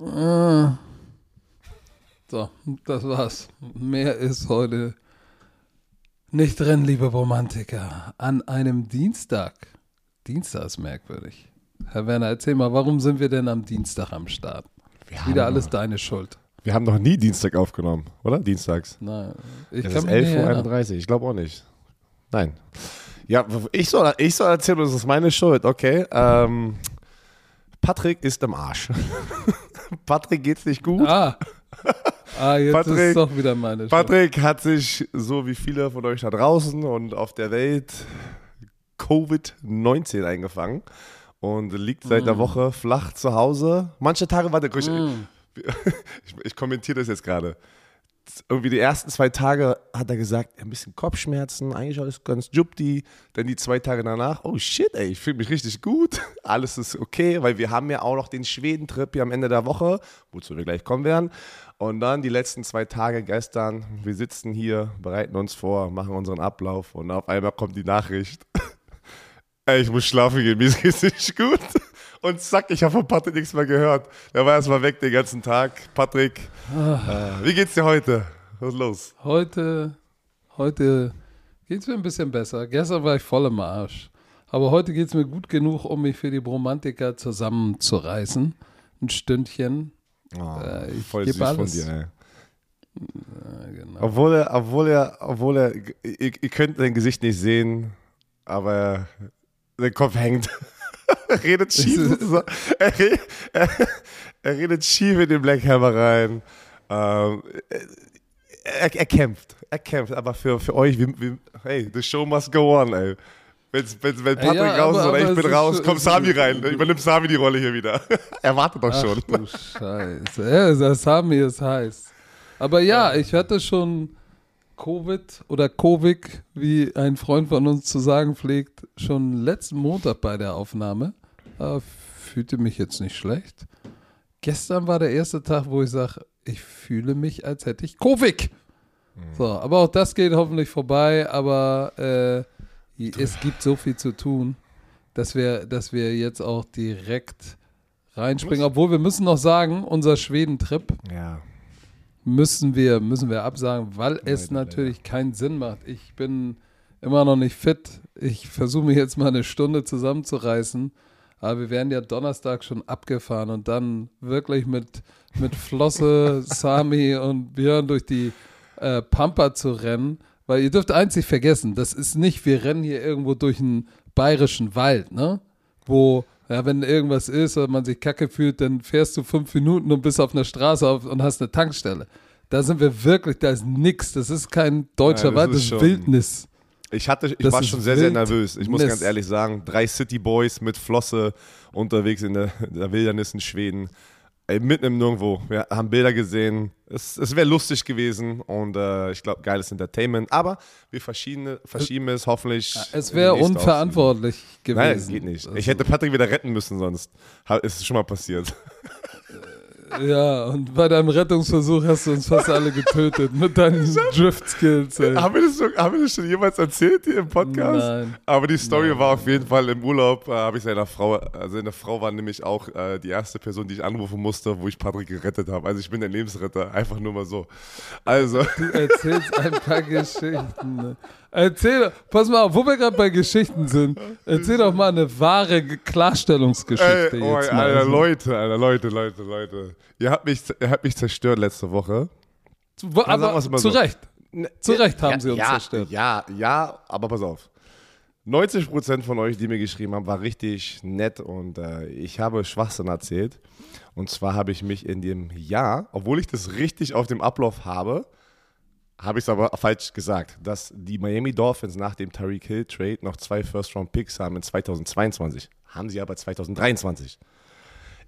So, das war's. Mehr ist heute nicht drin, liebe Romantiker. An einem Dienstag. Dienstag ist merkwürdig. Herr Werner, erzähl mal, warum sind wir denn am Dienstag am Start? Wir Wieder alles deine Schuld. Wir haben noch nie Dienstag aufgenommen, oder? Dienstags. Nein, ich Es ist mich nicht erinnern. 11.31 Uhr, ich glaube auch nicht. Nein. Ja, ich soll, ich soll erzählen, das ist meine Schuld, okay. Ähm, Patrick ist im Arsch. Patrick geht's nicht gut. Ah. ah, jetzt ist Patrick- es doch wieder meine Schuld. Patrick hat sich, so wie viele von euch da draußen und auf der Welt, Covid-19 eingefangen und liegt seit Mm. einer Woche flach zu Hause. Manche Tage, warte, ich, Mm. ich, ich kommentiere das jetzt gerade. Irgendwie die ersten zwei Tage hat er gesagt, ein bisschen Kopfschmerzen, eigentlich alles ganz jupti. Dann die zwei Tage danach, oh shit, ey, ich fühle mich richtig gut. Alles ist okay, weil wir haben ja auch noch den Schweden-Trip hier am Ende der Woche, wozu wir gleich kommen werden. Und dann die letzten zwei Tage gestern, wir sitzen hier, bereiten uns vor, machen unseren Ablauf und auf einmal kommt die Nachricht. Ey, ich muss schlafen gehen, mir geht's nicht gut. Und zack, ich habe von Patrick nichts mehr gehört. Der war erstmal weg den ganzen Tag. Patrick, äh, wie geht's dir heute? Was ist los? Heute, heute geht es mir ein bisschen besser. Gestern war ich voll im Arsch. Aber heute geht es mir gut genug, um mich für die Bromantiker zusammenzureißen. Ein Stündchen. Oh, Äh, ich voll süß alles. von dir, ey. Ja, genau. Obwohl er, obwohl er, obwohl er, ihr, ihr könnt sein Gesicht nicht sehen, aber der Kopf hängt. er redet schief. er, re- er, er redet schief in den Black Hammer rein. Ähm, er, er kämpft, er kämpft, aber für, für euch, wir, wir, hey, the show must go on, ey. Wenn, wenn, wenn Patrick ja, raus ist aber- oder aber ich bin ist raus, kommt Sami ist- rein. Übernimmt Sami die Rolle hier wieder. er wartet doch schon. Ach du Scheiße. Ja, Sami ist heiß. Aber ja, ich hatte schon Covid oder Covid, wie ein Freund von uns zu sagen pflegt, schon letzten Montag bei der Aufnahme. Äh, fühlte mich jetzt nicht schlecht. Gestern war der erste Tag, wo ich sage, ich fühle mich, als hätte ich Covid. So, aber auch das geht hoffentlich vorbei, aber äh, es gibt so viel zu tun, dass wir, dass wir jetzt auch direkt reinspringen. Obwohl wir müssen noch sagen, unser Schweden-Trip Ja. Müssen wir, müssen wir absagen, weil es Leider, natürlich keinen Sinn macht. Ich bin immer noch nicht fit. Ich versuche mich jetzt mal eine Stunde zusammenzureißen. Aber wir werden ja Donnerstag schon abgefahren und dann wirklich mit, mit Flosse, Sami und Björn durch die äh, Pampa zu rennen. Weil ihr dürft nicht vergessen, das ist nicht, wir rennen hier irgendwo durch einen bayerischen Wald, ne? Wo, ja, wenn irgendwas ist oder man sich kacke fühlt, dann fährst du fünf Minuten und bist auf einer Straße auf, und hast eine Tankstelle. Da sind wir wirklich, da ist nix. Das ist kein deutscher Ja, das Wald, das ist schon- Wildnis. Ich hatte, ich Das war schon sehr, sehr nervös. Ich muss ganz ehrlich sagen, drei City Boys mit Flosse unterwegs in der, in der Wildernis in Schweden. Ey, mitten im Nirgendwo. Wir haben Bilder gesehen. Es, es wäre lustig gewesen und äh, ich glaube, geiles Entertainment. Aber wir verschieben, verschieben es hoffentlich. Es wäre unverantwortlich Offseason. Nein, gewesen. geht nicht. Also, Ich hätte Patrick wieder retten müssen, sonst ist es schon mal passiert. Ja, und bei deinem Rettungsversuch hast du uns fast alle getötet mit deinen Drift-Skills. haben, wir das so, haben wir das schon jemals erzählt hier im Podcast? Nein. Aber die Story Nein. war auf jeden Fall im Urlaub, äh, habe ich seiner Frau, also seine Frau war nämlich auch äh, die erste Person, die ich anrufen musste, wo ich Patrick gerettet habe. Also ich bin der Lebensretter, einfach nur mal so. Also, Du erzählst ein paar Geschichten. Ne? Erzähl, pass mal auf, wo wir gerade bei Geschichten sind, erzähl doch mal eine wahre Ge- Klarstellungsgeschichte ey, oh, jetzt mal. Alter, Also, Leute, Alter, Leute, Leute, Leute. Ihr habt mich, ihr habt mich zerstört letzte Woche. wo- wir's aber mal zu so. Recht. Zu Recht haben ja, sie uns ja, zerstört. Ja, ja, aber pass auf. 90% von euch, die mir geschrieben haben, war richtig nett und äh, ich habe Schwachsinn erzählt. Und zwar habe ich mich in dem Jahr, obwohl ich das richtig auf dem Ablauf habe, habe ich es aber falsch gesagt, dass die Miami Dolphins nach dem Tariq Hill Trade noch zwei First-Round-Picks haben in 2022. Haben sie aber 2023.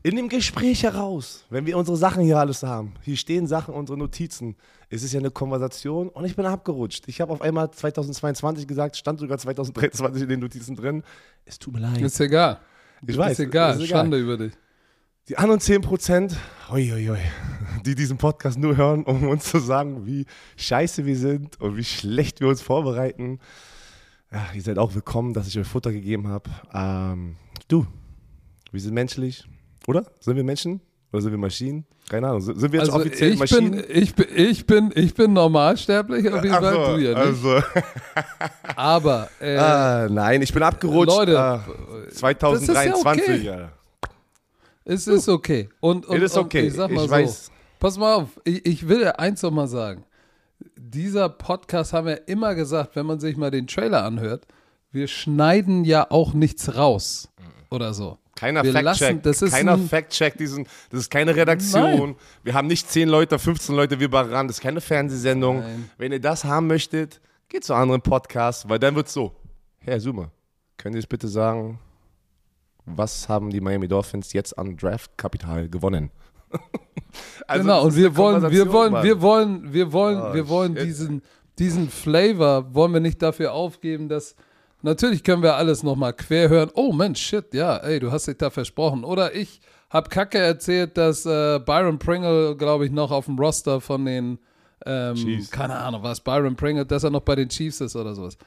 In dem Gespräch heraus, wenn wir unsere Sachen hier alles haben, hier stehen Sachen, unsere Notizen, es ist ja eine Konversation und ich bin abgerutscht. Ich habe auf einmal 2022 gesagt, stand sogar 2023 in den Notizen drin. Es tut mir leid. Ist egal. ich weiß, ist egal. ist Schande über dich. Die anderen 10 Prozent, die diesen Podcast nur hören, um uns zu sagen, wie scheiße wir sind und wie schlecht wir uns vorbereiten. Ja, ihr seid auch willkommen, dass ich euch Futter gegeben habe. Ähm, du, wir sind menschlich, oder? Sind wir Menschen? Oder sind wir Maschinen? Keine Ahnung. Sind wir jetzt Also offiziell ich Maschinen? bin, ich, bin, ich, bin, ich bin normalsterblich, auf jeden Fall, so, du ja nicht. also, Aber, äh, ah, nein, ich bin abgerutscht. Leute, das 2023, ist ja okay. ja. Es ist okay. Und, und, It is und okay. ich sag mal ich so, weiß. pass mal auf, ich, ich will dir eins noch mal sagen. Dieser Podcast haben wir immer gesagt, wenn man sich mal den Trailer anhört, wir schneiden ja auch nichts raus oder so. Keiner Wir Fact-Check. ist Keiner ein- Fact-Check diesen. Das ist keine Redaktion. Nein. Wir haben nicht 10 Leute, 15 Leute wie bei RAN. Das ist keine Fernsehsendung. Nein. Wenn ihr das haben möchtet, geht zu anderen Podcasts, weil dann wird es so. Herr Summe, können Sie es bitte sagen, was haben die Miami Dolphins jetzt an Draftkapital gewonnen? Also, genau, und wir wollen, wir wollen, Mann. wir wollen, wir wollen, Oh, wir wollen shit. diesen, diesen Flavor wollen wir nicht dafür aufgeben, dass natürlich können wir alles nochmal quer hören. Oh Mensch, shit, ja, ey, du hast dich da versprochen. Oder ich habe Kacke erzählt, dass äh, Byron Pringle, glaube ich, noch auf dem Roster von den, ähm, keine Ahnung, was Byron Pringle, dass er noch bei den Chiefs ist oder sowas.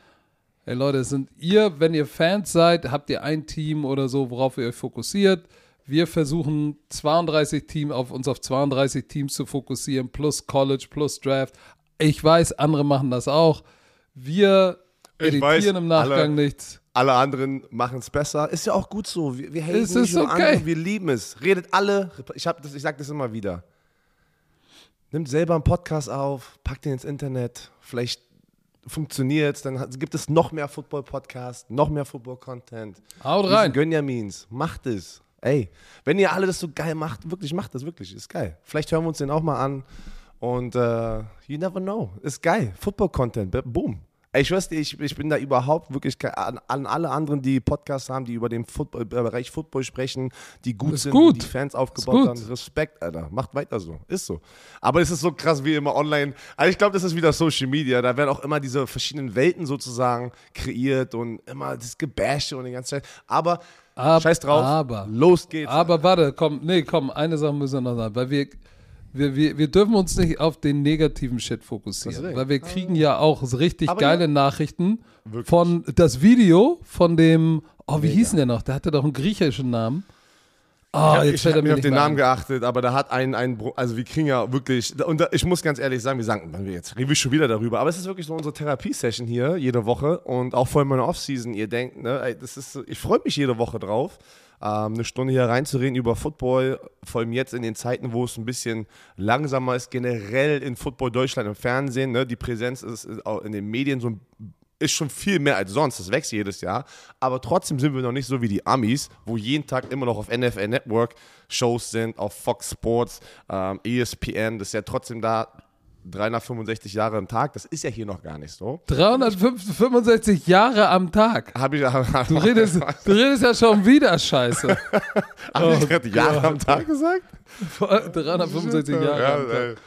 Ey Leute, es sind ihr, wenn ihr Fans seid, habt ihr ein Team oder so, worauf ihr euch fokussiert. Wir versuchen 32 Team auf uns auf 32 Teams zu fokussieren, plus College, plus Draft. Ich weiß, andere machen das auch. Wir editieren weiß, im Nachgang alle- nichts. Alle anderen machen es besser. Ist ja auch gut so. Wir, wir haten Es nicht okay. andere, wir lieben es. Redet alle. Ich, hab das, ich sage das immer wieder. Nimmt selber einen Podcast auf, packt ihn ins Internet. Vielleicht funktioniert es. Dann gibt es noch mehr Football-Podcasts, noch mehr Football-Content. Haut rein. Gönjamins, macht es. Ey, wenn ihr alle das so geil macht, wirklich macht das wirklich. Ist geil. Vielleicht hören wir uns den auch mal an. Und äh, you never know. Ist geil. Football-Content, boom. Ey, ich weiß, ich, ich bin da überhaupt wirklich an, an alle anderen, die Podcasts haben, die über den Football, Bereich Football sprechen, die gut Ist sind, gut. die Fans aufgebaut haben. Respekt, Alter. Macht weiter so. Ist so. Aber es ist so krass wie immer online. Also ich glaube, das ist wieder Social Media. Da werden auch immer diese verschiedenen Welten sozusagen kreiert und immer das Gebäsche und die ganze Zeit. Aber Ab- scheiß drauf. aber- Los geht's. Aber warte, komm, nee, komm, eine Sache müssen wir noch sagen, weil wir, wir, wir, wir dürfen uns nicht auf den negativen Shit fokussieren, Deswegen. weil wir kriegen ja auch so richtig Aber geile ja. Nachrichten Wirklich. von das Video von dem, oh, wie hieß denn der noch? Der hatte doch einen griechischen Namen. Oh, ich habe mir nicht auf den Namen geachtet, aber da hat ein, ein also wir kriegen ja wirklich, und da, ich muss ganz ehrlich sagen, wir sagen, wir jetzt reden wir schon wieder darüber, aber es ist wirklich so unsere Therapie-Session hier jede Woche und auch vor allem in der Offseason, ihr denkt, ne, ey, das ist, ich freue mich jede Woche drauf, ähm, eine Stunde hier reinzureden über Football, vor allem jetzt in den Zeiten, wo es ein bisschen langsamer ist, generell in Football Deutschland im Fernsehen, ne, die Präsenz ist, ist auch in den Medien so ein ist schon viel mehr als sonst, das wächst jedes Jahr. Aber trotzdem sind wir noch nicht so wie die Amis, wo jeden Tag immer noch auf NFL Network Shows sind, auf Fox Sports, ähm, ESPN, das ist ja trotzdem da 365 Jahre am Tag. Das ist ja hier noch gar nicht so. 365 Jahre am Tag. Hab ich, Du redest, du redest ja schon wieder Scheiße. hab ich gerade Jahre am Tag gesagt? 365 Jahre am Tag.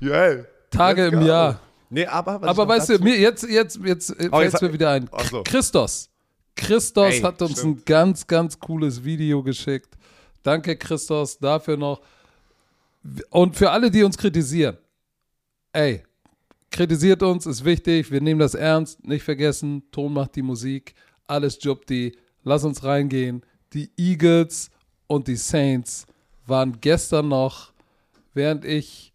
ey. Tage im. Jahr. Nee, aber, was Aber weißt du, mir jetzt, jetzt, jetzt Oh, fällt jetzt- mir wieder ein. So. Christos. Christos Ey, hat uns stimmt. ein ganz, ganz cooles Video geschickt. Danke, Christos, dafür noch. Und für alle, die uns kritisieren, ey, kritisiert uns, ist wichtig, wir nehmen das ernst, nicht vergessen, Ton macht die Musik, alles Jubti, lass uns reingehen. Die Eagles und die Saints waren gestern noch, während ich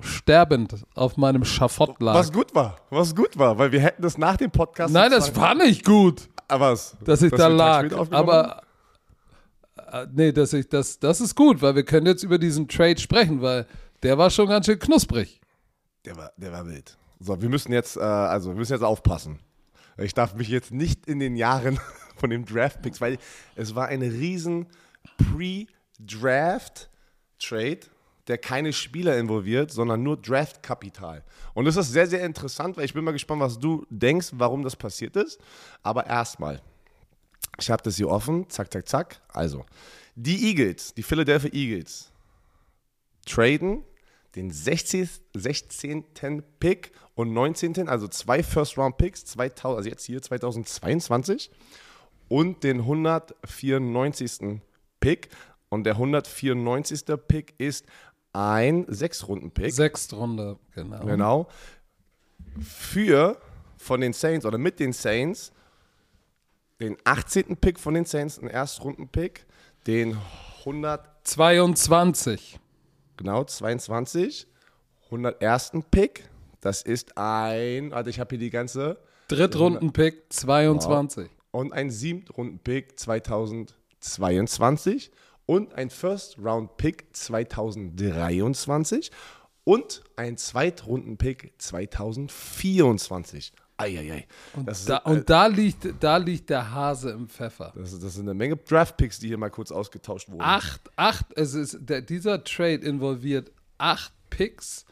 sterbend auf meinem Schafott lag. was gut war, was gut war, weil wir hätten das nach dem Podcast. Nein, das war nicht gut, Ah, was? dass ich Dass da lag. Aber äh, nee, dass ich das, das ist gut, weil wir können jetzt über diesen Trade sprechen, weil der war schon ganz schön knusprig. Der war, der war wild. So, wir müssen jetzt, äh, also wir müssen jetzt aufpassen. Ich darf mich jetzt nicht in den Jahren von den Draft-Picks, weil es war ein riesen Pre-Draft-Trade, der keine Spieler involviert, sondern nur Draft-Kapital. Und das ist sehr, sehr interessant, weil ich bin mal gespannt, was du denkst, warum das passiert ist. Aber erstmal, ich habe das hier offen, zack, zack, zack. Also, die Eagles, die Philadelphia Eagles, traden den 60, 16. Pick und 19., also zwei First-Round-Picks, 2000, also jetzt hier 2022 und den 194. Pick. Und der 194. Pick ist ein Sechs-Runden-Pick. Sechstrunde, genau. Genau. Für von den Saints oder mit den Saints den 18. Pick von den Saints, einen Erstrunden-Pick, den 100, 22. genau, 22. 101. Pick. Das ist ein, also ich habe hier die ganze, Drittrunden-Pick 22. und ein Siebtrunden-Pick 2022 und ein First-Round-Pick 2023 und ein Zweitrunden-Pick 2024. Eieiei. Das, ist, Da, äh, und da liegt, da liegt der Hase im Pfeffer. das, das sind eine Menge Draft-Picks, die hier mal kurz ausgetauscht wurden. Acht, acht, es ist, der, dieser Trade involviert acht Picks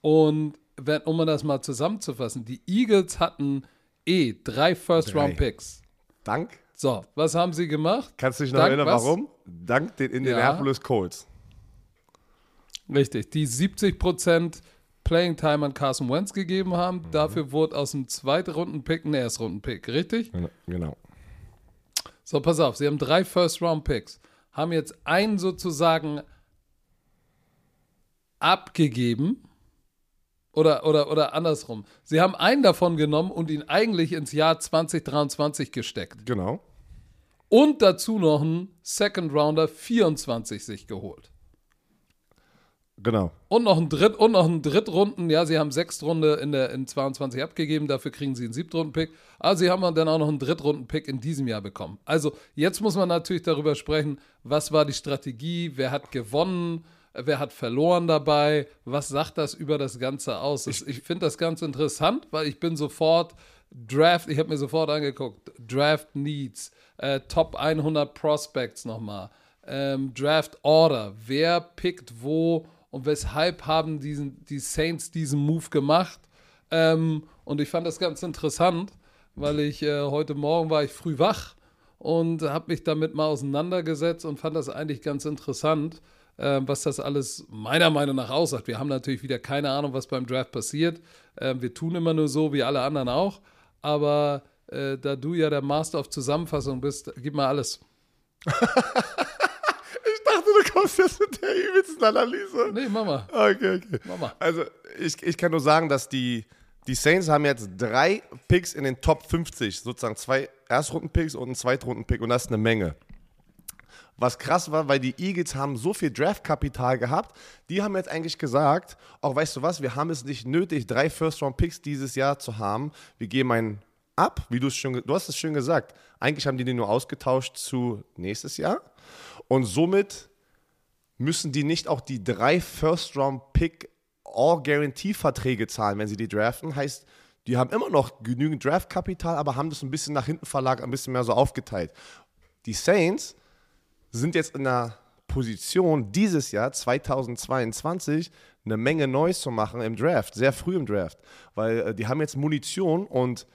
und wenn, um das mal zusammenzufassen, die Eagles hatten eh drei First-Round-Picks. Dank. So, was haben sie gemacht? Kannst du dich noch Dank erinnern, was? warum? Dank den Indianapolis Colts. Richtig, die 70% Playing Time an Carson Wentz gegeben haben. Dafür wurde aus dem Zweitrunden-Pick ein Erstrunden-Pick, richtig? Genau. So, pass auf, sie haben drei First-Round-Picks, haben jetzt einen sozusagen abgegeben. Oder, oder, oder andersrum. Sie haben einen davon genommen und ihn eigentlich ins Jahr 2023 gesteckt. Genau. Und dazu noch einen Second Rounder 24 sich geholt. Genau. Und noch ein Dritt und noch ein Drittrunden. Ja, sie haben Sechstrunde in der in 22 abgegeben, dafür kriegen sie einen Siebtrunden-Pick. Aber sie haben dann auch noch einen Drittrunden-Pick in diesem Jahr bekommen. Also jetzt muss man natürlich darüber sprechen, was war die Strategie, wer hat gewonnen, wer hat verloren dabei, was sagt das über das Ganze aus. Das, ich finde das ganz interessant, weil ich bin sofort Draft, ich habe mir sofort angeguckt, Draft Needs, äh, Top 100 Prospects nochmal, ähm, Draft Order, wer pickt wo und weshalb haben diesen, die Saints diesen Move gemacht. Ähm, und ich fand das ganz interessant, weil ich äh, heute Morgen war ich früh wach und habe mich damit mal auseinandergesetzt und fand das eigentlich ganz interessant, äh, was das alles meiner Meinung nach aussagt. Wir haben natürlich wieder keine Ahnung, was beim Draft passiert. Äh, wir tun immer nur so, wie alle anderen auch. Aber äh, da du ja der Master of Zusammenfassung bist, gib mal alles. Ich dachte, du kommst jetzt mit der übelsten Analyse. Nee, Mama. Okay, okay. Mama. Also, ich, ich kann nur sagen, dass die, die Saints haben jetzt drei Picks in den Top 50. Sozusagen zwei Erstrunden-Picks und einen Zweitrunden-Pick. Und das ist eine Menge. Was krass war, weil die Eagles haben so viel Draftkapital gehabt, die haben jetzt eigentlich gesagt, auch weißt du was, wir haben es nicht nötig, drei First-Round-Picks dieses Jahr zu haben. Wir geben einen ab, wie du es schon, du hast es schön gesagt. Eigentlich haben die den nur ausgetauscht zu nächstes Jahr. Und somit müssen die nicht auch die drei First-Round-Pick All-Guarantee-Verträge zahlen, wenn sie die draften. Heißt, die haben immer noch genügend Draftkapital, aber haben das ein bisschen nach hinten verlagert, ein bisschen mehr so aufgeteilt. Die Saints sind jetzt in der Position, dieses Jahr, 2022, eine Menge Neues zu machen im Draft, sehr früh im Draft. Weil äh, die haben jetzt Munition und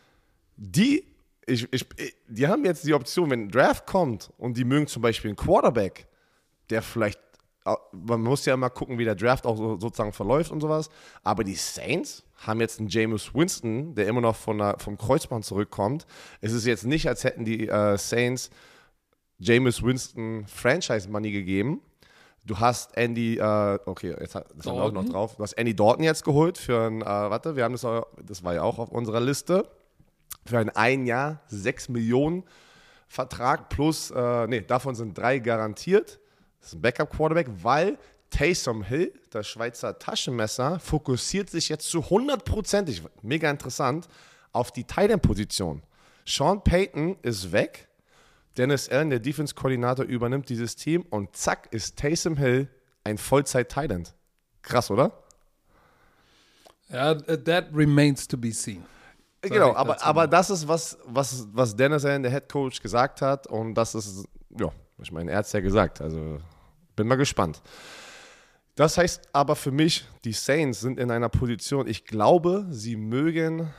die, ich, ich, die haben jetzt die Option, wenn ein Draft kommt und die mögen zum Beispiel einen Quarterback, der vielleicht, man muss ja immer gucken, wie der Draft auch so, sozusagen verläuft und sowas, aber die Saints haben jetzt einen Jameis Winston, der immer noch von der, vom Kreuzband zurückkommt. Es ist jetzt nicht, als hätten die äh, Saints Jameis Winston Franchise Money gegeben. Du hast Andy, äh, okay, jetzt hat, das haben wir auch noch drauf. Du hast Andy Dalton jetzt geholt für ein, äh, warte, wir haben das, auch- das war ja auch auf unserer Liste, für ein ein Jahr 6 Millionen Vertrag plus, äh, nee, davon sind drei garantiert. Das ist ein Backup-Quarterback, weil Taysom Hill, das Schweizer Taschenmesser, fokussiert sich jetzt zu 100%, mega interessant, auf die Tight-End-Position. Sean Payton ist weg. Dennis Allen, der Defense-Koordinator, übernimmt dieses Team und zack ist Taysom Hill ein Vollzeit-Tight-End. Krass, oder? Ja, uh, that remains to be seen. Sag Genau, aber, aber das ist, was, was, was Dennis Allen, der Head Coach, gesagt hat. Und das ist, ja, ich meine, er hat es ja gesagt. Also bin mal gespannt. Das heißt aber für mich, die Saints sind in einer Position, ich glaube, sie mögen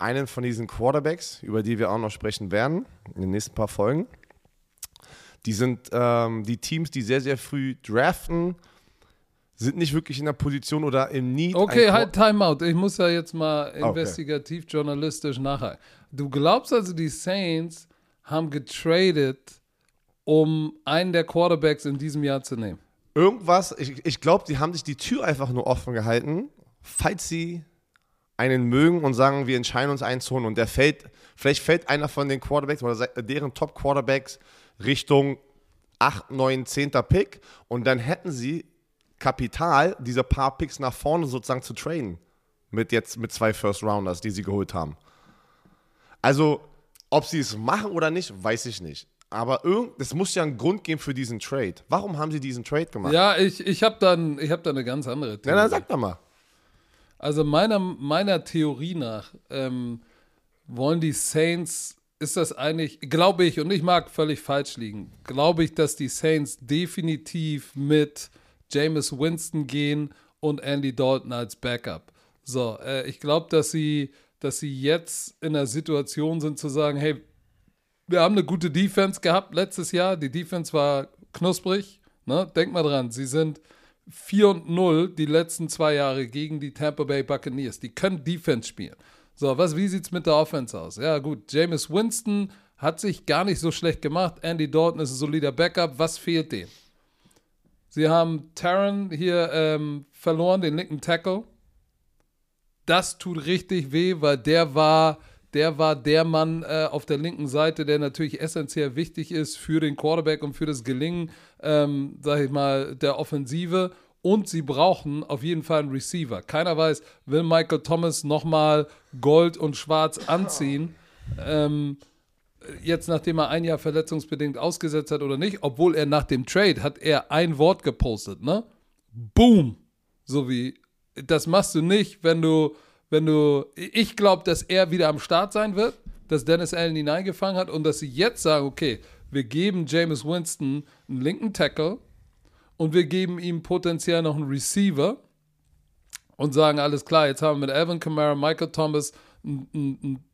einen von diesen Quarterbacks, über die wir auch noch sprechen werden, in den nächsten paar Folgen. Die sind ähm, die Teams, die sehr, sehr früh draften, sind nicht wirklich in der Position oder im Need. Okay, halt Timeout. Ich muss ja jetzt mal investigativ journalistisch nachhaken. Du glaubst also, die Saints haben getradet, um einen der Quarterbacks in diesem Jahr zu nehmen? irgendwas, ich, ich glaube, die haben sich die Tür einfach nur offen gehalten, falls sie einen mögen und sagen, wir entscheiden uns einen zu holen und der fällt, vielleicht fällt einer von den Quarterbacks oder deren Top-Quarterbacks Richtung 8, 9, 10. Pick und dann hätten sie Kapital, diese paar Picks nach vorne sozusagen zu traden. Mit jetzt mit zwei First Rounders, die sie geholt haben. Also, ob sie es machen oder nicht, weiß ich nicht. Aber es muss ja einen Grund geben für diesen Trade. Warum haben sie diesen Trade gemacht? Ja, ich, ich habe dann, hab da eine ganz andere Theorie. Ja, dann sag doch mal. Also meiner, meiner Theorie nach ähm, wollen die Saints, ist das eigentlich, glaube ich, und ich mag völlig falsch liegen, glaube ich, dass die Saints definitiv mit Jameis Winston gehen und Andy Dalton als Backup. So, äh, ich glaube, dass sie, dass sie jetzt in der Situation sind zu sagen, hey, wir haben eine gute Defense gehabt letztes Jahr. Die Defense war knusprig. Ne? Denk mal dran, sie sind 4 und 0 die letzten zwei Jahre gegen die Tampa Bay Buccaneers. Die können Defense spielen. So, was, wie sieht es mit der Offense aus? Ja, gut, Jameis Winston hat sich gar nicht so schlecht gemacht. Andy Dalton ist ein solider Backup. Was fehlt dem? Sie haben Taron hier ähm, verloren, den linken Tackle. Das tut richtig weh, weil der war der war der Mann äh, auf der linken Seite, der natürlich essentiell wichtig ist für den Quarterback und für das Gelingen, ähm, sag ich mal, der Offensive. Und sie brauchen auf jeden Fall einen Receiver. Keiner weiß, will Michael Thomas nochmal Gold und Schwarz anziehen? Ähm, jetzt nachdem er ein Jahr verletzungsbedingt ausgesetzt hat oder nicht, obwohl er nach dem Trade hat er ein Wort gepostet, ne? Boom! So wie, das machst du nicht, wenn du wenn du, ich glaube, dass er wieder am Start sein wird, dass Dennis Allen ihn eingefangen hat und dass sie jetzt sagen, okay, wir geben James Winston einen linken Tackle und wir geben ihm potenziell noch einen Receiver und sagen, alles klar, jetzt haben wir mit Alvin Kamara, Michael Thomas einen,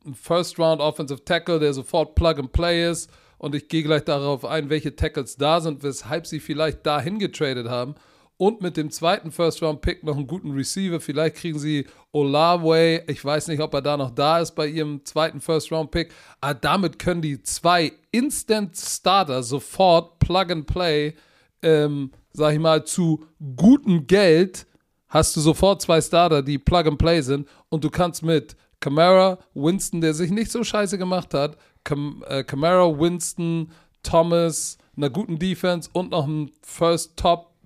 einen First-Round Offensive Tackle, der sofort Plug-and-Play ist und ich gehe gleich darauf ein, welche Tackles da sind, weshalb sie vielleicht dahin getradet haben und mit dem zweiten First-Round-Pick noch einen guten Receiver. Vielleicht kriegen sie Olaway. Ich weiß nicht, ob er da noch da ist bei ihrem zweiten First-Round-Pick. Aber damit können die zwei Instant-Starter sofort Plug and Play, ähm, sag ich mal, zu gutem Geld hast du sofort zwei Starter, die Plug and Play sind. Und du kannst mit Camara, Winston, der sich nicht so scheiße gemacht hat, Cam äh, Camara, Winston, Thomas, einer guten Defense und noch ein First Top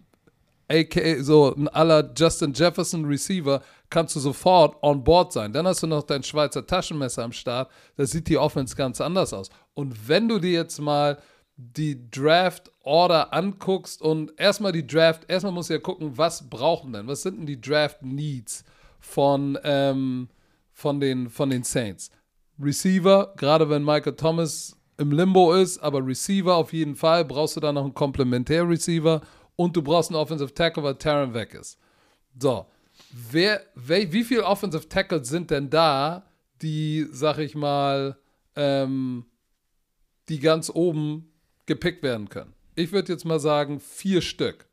aka so ein aller Justin Jefferson Receiver, kannst du sofort on board sein. Dann hast du noch dein Schweizer Taschenmesser am Start. Da sieht die Offense ganz anders aus. Und wenn du dir jetzt mal die Draft Order anguckst und erstmal die Draft, erstmal musst du ja gucken, was brauchen denn, was sind denn die Draft Needs von, ähm, von, den, von den Saints? Receiver, gerade wenn Michael Thomas im Limbo ist, aber Receiver auf jeden Fall, brauchst du da noch einen Komplementär-Receiver und du brauchst einen Offensive Tackle, weil Taron weg ist. So, wer, wer, wie viele Offensive Tackles sind denn da, die, sag ich mal, ähm, die ganz oben gepickt werden können? Ich würde jetzt mal sagen, vier Stück.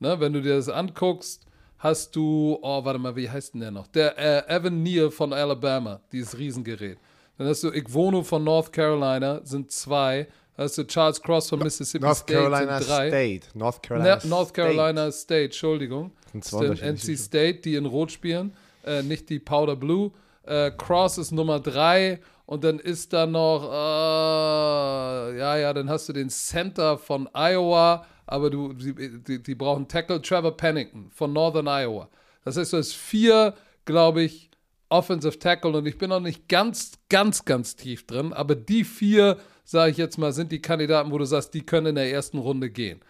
Ne, wenn du dir das anguckst, hast du, oh, warte mal, wie heißt denn der noch? Der äh, Evan Neal von Alabama, dieses Riesengerät. Dann hast du Igwono von North Carolina, sind zwei. Hast du Charles Cross von Mississippi North State Carolina State. North Carolina, ne, North Carolina State. State, Entschuldigung. Das sind NC State, die in Rot spielen, äh, nicht die Powder Blue. Äh, Cross ist Nummer 3 und dann ist da noch, äh, ja, ja, dann hast du den Center von Iowa, aber du, die, die, die brauchen Tackle Trevor Pennington von Northern Iowa. Das heißt, du hast vier, glaube ich, Offensive Tackle und ich bin noch nicht ganz, ganz, ganz tief drin, aber die vier sage ich jetzt mal, sind die Kandidaten, wo du sagst, die können in der ersten Runde gehen.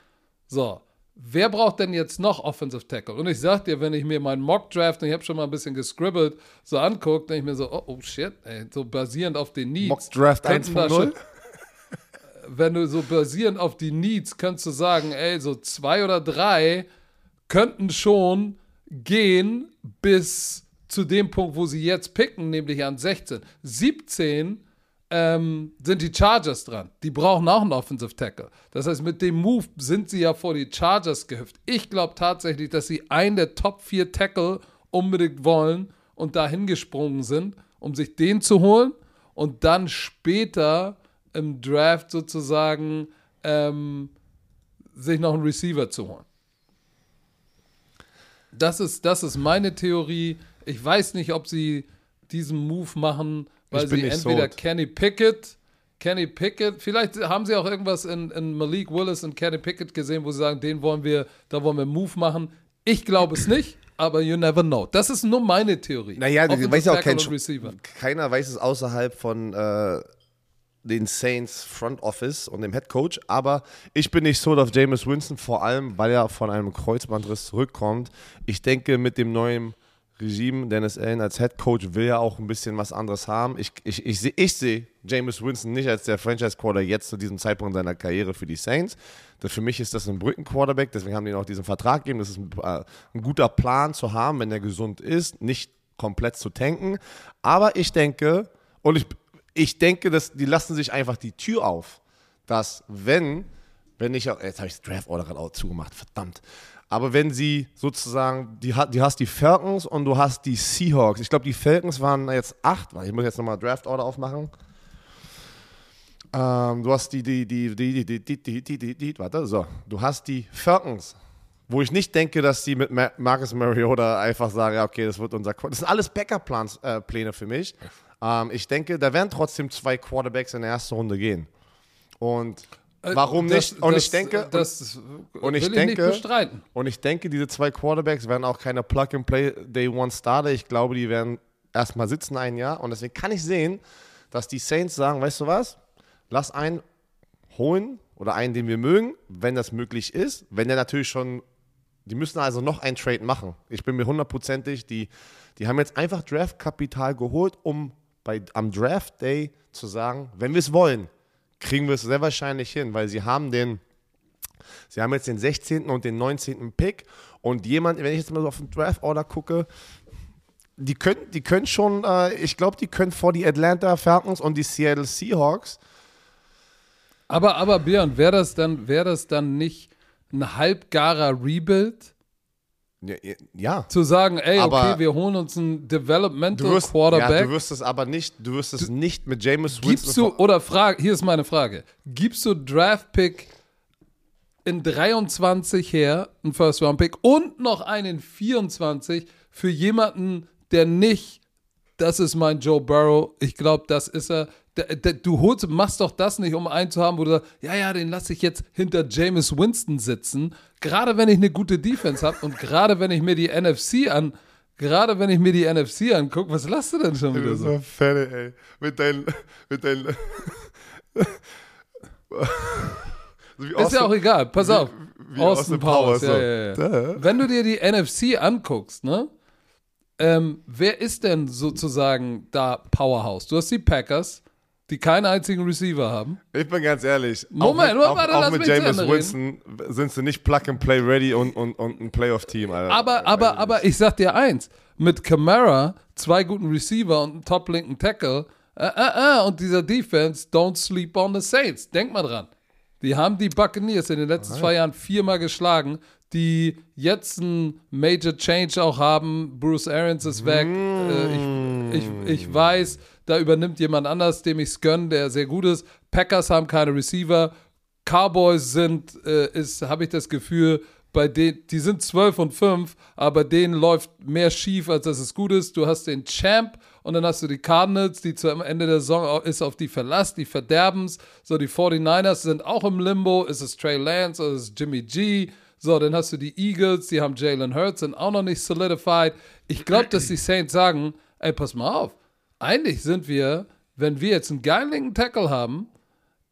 So, wer braucht denn jetzt noch Offensive Tackle? Und ich sag dir, wenn ich mir meinen Mock Draft, und ich habe schon mal ein bisschen gescribbelt, so angucke, denke ich mir so, oh, oh shit, ey, so basierend auf den Needs. Mock Draft 1.0? Wenn du so basierend auf die Needs, kannst du sagen, ey, so zwei oder drei könnten schon gehen bis zu dem Punkt, wo sie jetzt picken, nämlich an 16. 17 ähm, sind die Chargers dran. Die brauchen auch einen Offensive Tackle. Das heißt, mit dem Move sind sie ja vor die Chargers gehüpft. Ich glaube tatsächlich, dass sie einen der Top 4 Tackle unbedingt wollen und dahin gesprungen sind, um sich den zu holen und dann später im Draft sozusagen ähm, sich noch einen Receiver zu holen. Das ist, das ist meine Theorie. Ich weiß nicht, ob sie diesen Move machen, weil sie entweder sold. Kenny Pickett Kenny Pickett, vielleicht haben sie auch irgendwas in, in Malik Willis und Kenny Pickett gesehen, wo sie sagen, den wollen wir, da wollen wir einen Move machen. Ich glaube es nicht, aber you never know. Das ist nur meine Theorie. Naja, du weißt ja auch kein, Receiver. keiner weiß es außerhalb von äh, den Saints Front Office und dem Head Coach, aber ich bin nicht sold auf Jameis Winston, vor allem, weil er von einem Kreuzbandriss zurückkommt. Ich denke, mit dem neuen Regime, Dennis Allen als Head Coach will ja auch ein bisschen was anderes haben. Ich, ich, ich sehe ich seh Jameis Winston nicht als der Franchise-Quarter jetzt zu diesem Zeitpunkt seiner Karriere für die Saints. Das, für mich ist das ein Brücken-Quarterback, deswegen haben die auch diesen Vertrag gegeben. Das ist ein, äh, ein guter Plan zu haben, wenn er gesund ist, nicht komplett zu tanken. Aber ich denke, und ich, ich denke, dass die lassen sich einfach die Tür auf, dass wenn, wenn ich, jetzt habe ich das Draft-Order gerade auch zugemacht, verdammt. Aber wenn sie sozusagen, die, die hast die Falcons und du hast die Seahawks. Ich glaube, die Falcons waren jetzt acht. Ich muss jetzt nochmal Draft Order aufmachen. Ähm, du hast die, die, die, die, die, die, die, die, die, die, warte, so. Du hast die Falcons, wo ich nicht denke, dass die mit Marcus Mariota einfach sagen, ja, okay, das wird unser, das sind alles Backup-Pläne für mich. Ähm, ich denke, da werden trotzdem zwei Quarterbacks in der ersten Runde gehen. Und Warum das, nicht? Und das, ich denke, das und ich denke, und ich denke, diese zwei Quarterbacks werden auch keine Plug-and-Play Day One Starter. Ich glaube, die werden erstmal sitzen ein Jahr. Und deswegen kann ich sehen, dass die Saints sagen, weißt du was? Lass einen holen oder einen, den wir mögen, wenn das möglich ist. Wenn der natürlich schon, die müssen also noch einen Trade machen. Ich bin mir hundertprozentig, die, die haben jetzt einfach Draftkapital geholt, um bei, am Draft Day zu sagen, wenn wir es wollen, kriegen wir es sehr wahrscheinlich hin, weil sie haben den, sie haben jetzt den 16. und den 19. Pick und jemand, wenn ich jetzt mal so auf den Draft Order gucke, die können, die können schon, äh, ich glaube, die können vor die Atlanta Falcons und die Seattle Seahawks. Aber, aber Björn, wäre das dann, wäre das dann nicht ein halbgarer Rebuild? Ja. Zu sagen, ey, okay, wir holen uns einen Developmental wirst, Quarterback. Ja, du wirst es aber nicht, du wirst es du, nicht mit James Winston. Gibst du, oder frag, hier ist meine Frage. Gibst du Draft Pick in 23 her, einen First Round Pick und noch einen 24 für jemanden, der nicht, das ist mein Joe Burrow, ich glaube, das ist er, du holst, machst doch das nicht, um einen zu haben, wo du sagst, ja, ja, den lasse ich jetzt hinter Jameis Winston sitzen. Gerade wenn ich eine gute Defense habe und gerade wenn ich mir die NFC an, gerade wenn ich mir die NFC angucke, was lasst du denn schon wieder so? so Fälle, ey. Mit deinen, mit deinen. so ist ja auch egal, pass auf. Wie, wie Austin, Austin Powers. Powers ja, ja, ja. Wenn du dir die NFC anguckst, ne? Ähm, wer ist denn sozusagen da Powerhouse? Du hast die Packers, die keinen einzigen Receiver haben. Ich bin ganz ehrlich. Moment, auch mit, auch, auch mit James Winston sind sie nicht Plug and Play ready und, und, und ein Playoff-Team. Aber, aber, aber ich sag dir eins: Mit Camara, zwei guten Receiver und einem Top-linken Tackle, äh, äh, äh, und dieser Defense, don't sleep on the Saints. Denk mal dran. Die haben die Buccaneers in den letzten zwei Jahren viermal geschlagen, die jetzt einen Major Change auch haben. Bruce Arians ist weg. Mm. Ich, ich, ich weiß, da übernimmt jemand anders, dem ich es gönne, der sehr gut ist. Packers haben keine Receiver. Cowboys sind, äh, ist, habe ich das Gefühl, bei denen, die sind 12 und 5, aber denen läuft mehr schief, als dass es gut ist. Du hast den Champ und dann hast du die Cardinals, die zu am Ende der Saison ist auf die Verlass, die verderben's. So, die 49ers sind auch im Limbo. Ist es Trey Lance oder ist es Jimmy G? So, dann hast du die Eagles, die haben Jalen Hurts, sind auch noch nicht solidified. Ich glaube, dass die Saints sagen, ey, pass mal auf, eigentlich sind wir, wenn wir jetzt einen geilen linken Tackle haben,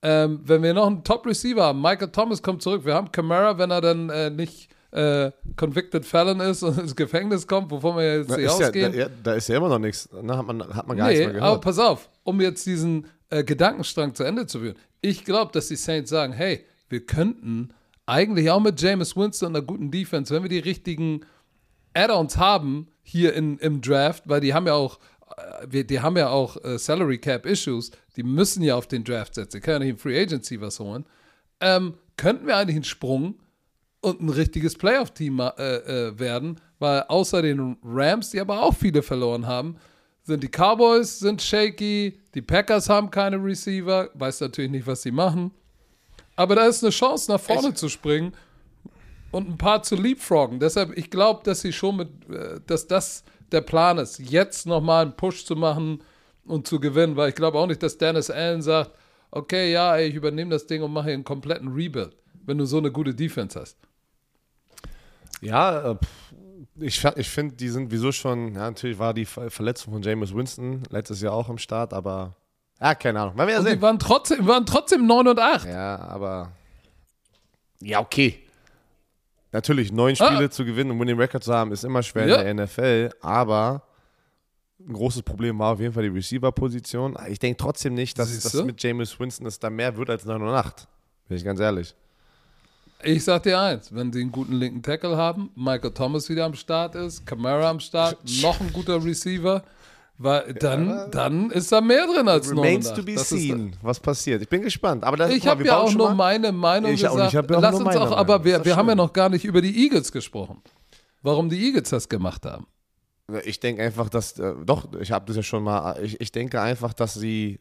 ähm, wenn wir noch einen Top-Receiver haben, Michael Thomas kommt zurück, wir haben Camara, wenn er dann äh, nicht äh, convicted felon ist und ins Gefängnis kommt, wovon wir jetzt nicht ausgehen. Ja, da, da, ist ja immer noch nichts. Da hat man, hat man gar nee, nichts mehr gehört. aber pass auf, um jetzt diesen äh, Gedankenstrang zu Ende zu führen. Ich glaube, dass die Saints sagen, hey, wir könnten eigentlich auch mit Jameis Winston und einer guten Defense, wenn wir die richtigen Add-ons haben hier in, im Draft, weil die haben ja auch wir, die haben ja auch äh, Salary Cap Issues, die müssen ja auf den Draft setzen, die können ja nicht in Free Agency was holen. Ähm, könnten wir eigentlich einen Sprung und ein richtiges Playoff-Team äh, äh, werden, weil außer den Rams, die aber auch viele verloren haben, sind die Cowboys sind shaky, die Packers haben keine Receiver, weiß natürlich nicht, was sie machen. Aber da ist eine Chance, nach vorne ich zu springen und ein paar zu leapfroggen. Deshalb, ich glaube, dass sie schon mit, äh, dass das der Plan ist, jetzt nochmal einen Push zu machen und zu gewinnen, weil ich glaube auch nicht, dass Dennis Allen sagt, okay, ja, ey, ich übernehme das Ding und mache hier einen kompletten Rebuild, wenn du so eine gute Defense hast. Ja, äh, ich, ich finde, die sind wieso schon, ja, natürlich war die Verletzung von James Winston letztes Jahr auch am Start, aber ja, keine Ahnung. Wir ja sehen. Die waren trotzdem, waren trotzdem 9 und 8. Ja, aber ja, okay. Natürlich, neun Spiele ah. zu gewinnen und Winning Record zu haben, ist immer schwer ja. in der NFL, aber ein großes Problem war auf jeden Fall die Receiver-Position. Ich denke trotzdem nicht, dass das mit James Winston es da mehr wird als 9 und 8. Bin ich ganz ehrlich. Ich sag dir eins, wenn sie einen guten linken Tackle haben, Michael Thomas wieder am Start ist, Camara am Start, noch ein guter Receiver, weil dann, ja, dann ist da mehr drin als Remains 9 to be das seen, was passiert. Ich bin gespannt. Aber das, ich habe ja auch nur meine Meinung ich gesagt. Auch, Lass uns auch, aber wir, wir haben ja noch gar nicht über die Eagles gesprochen. Warum die Eagles das gemacht haben. Ich denke einfach, dass, äh, doch, ich habe das ja schon mal, ich, ich denke einfach, dass sie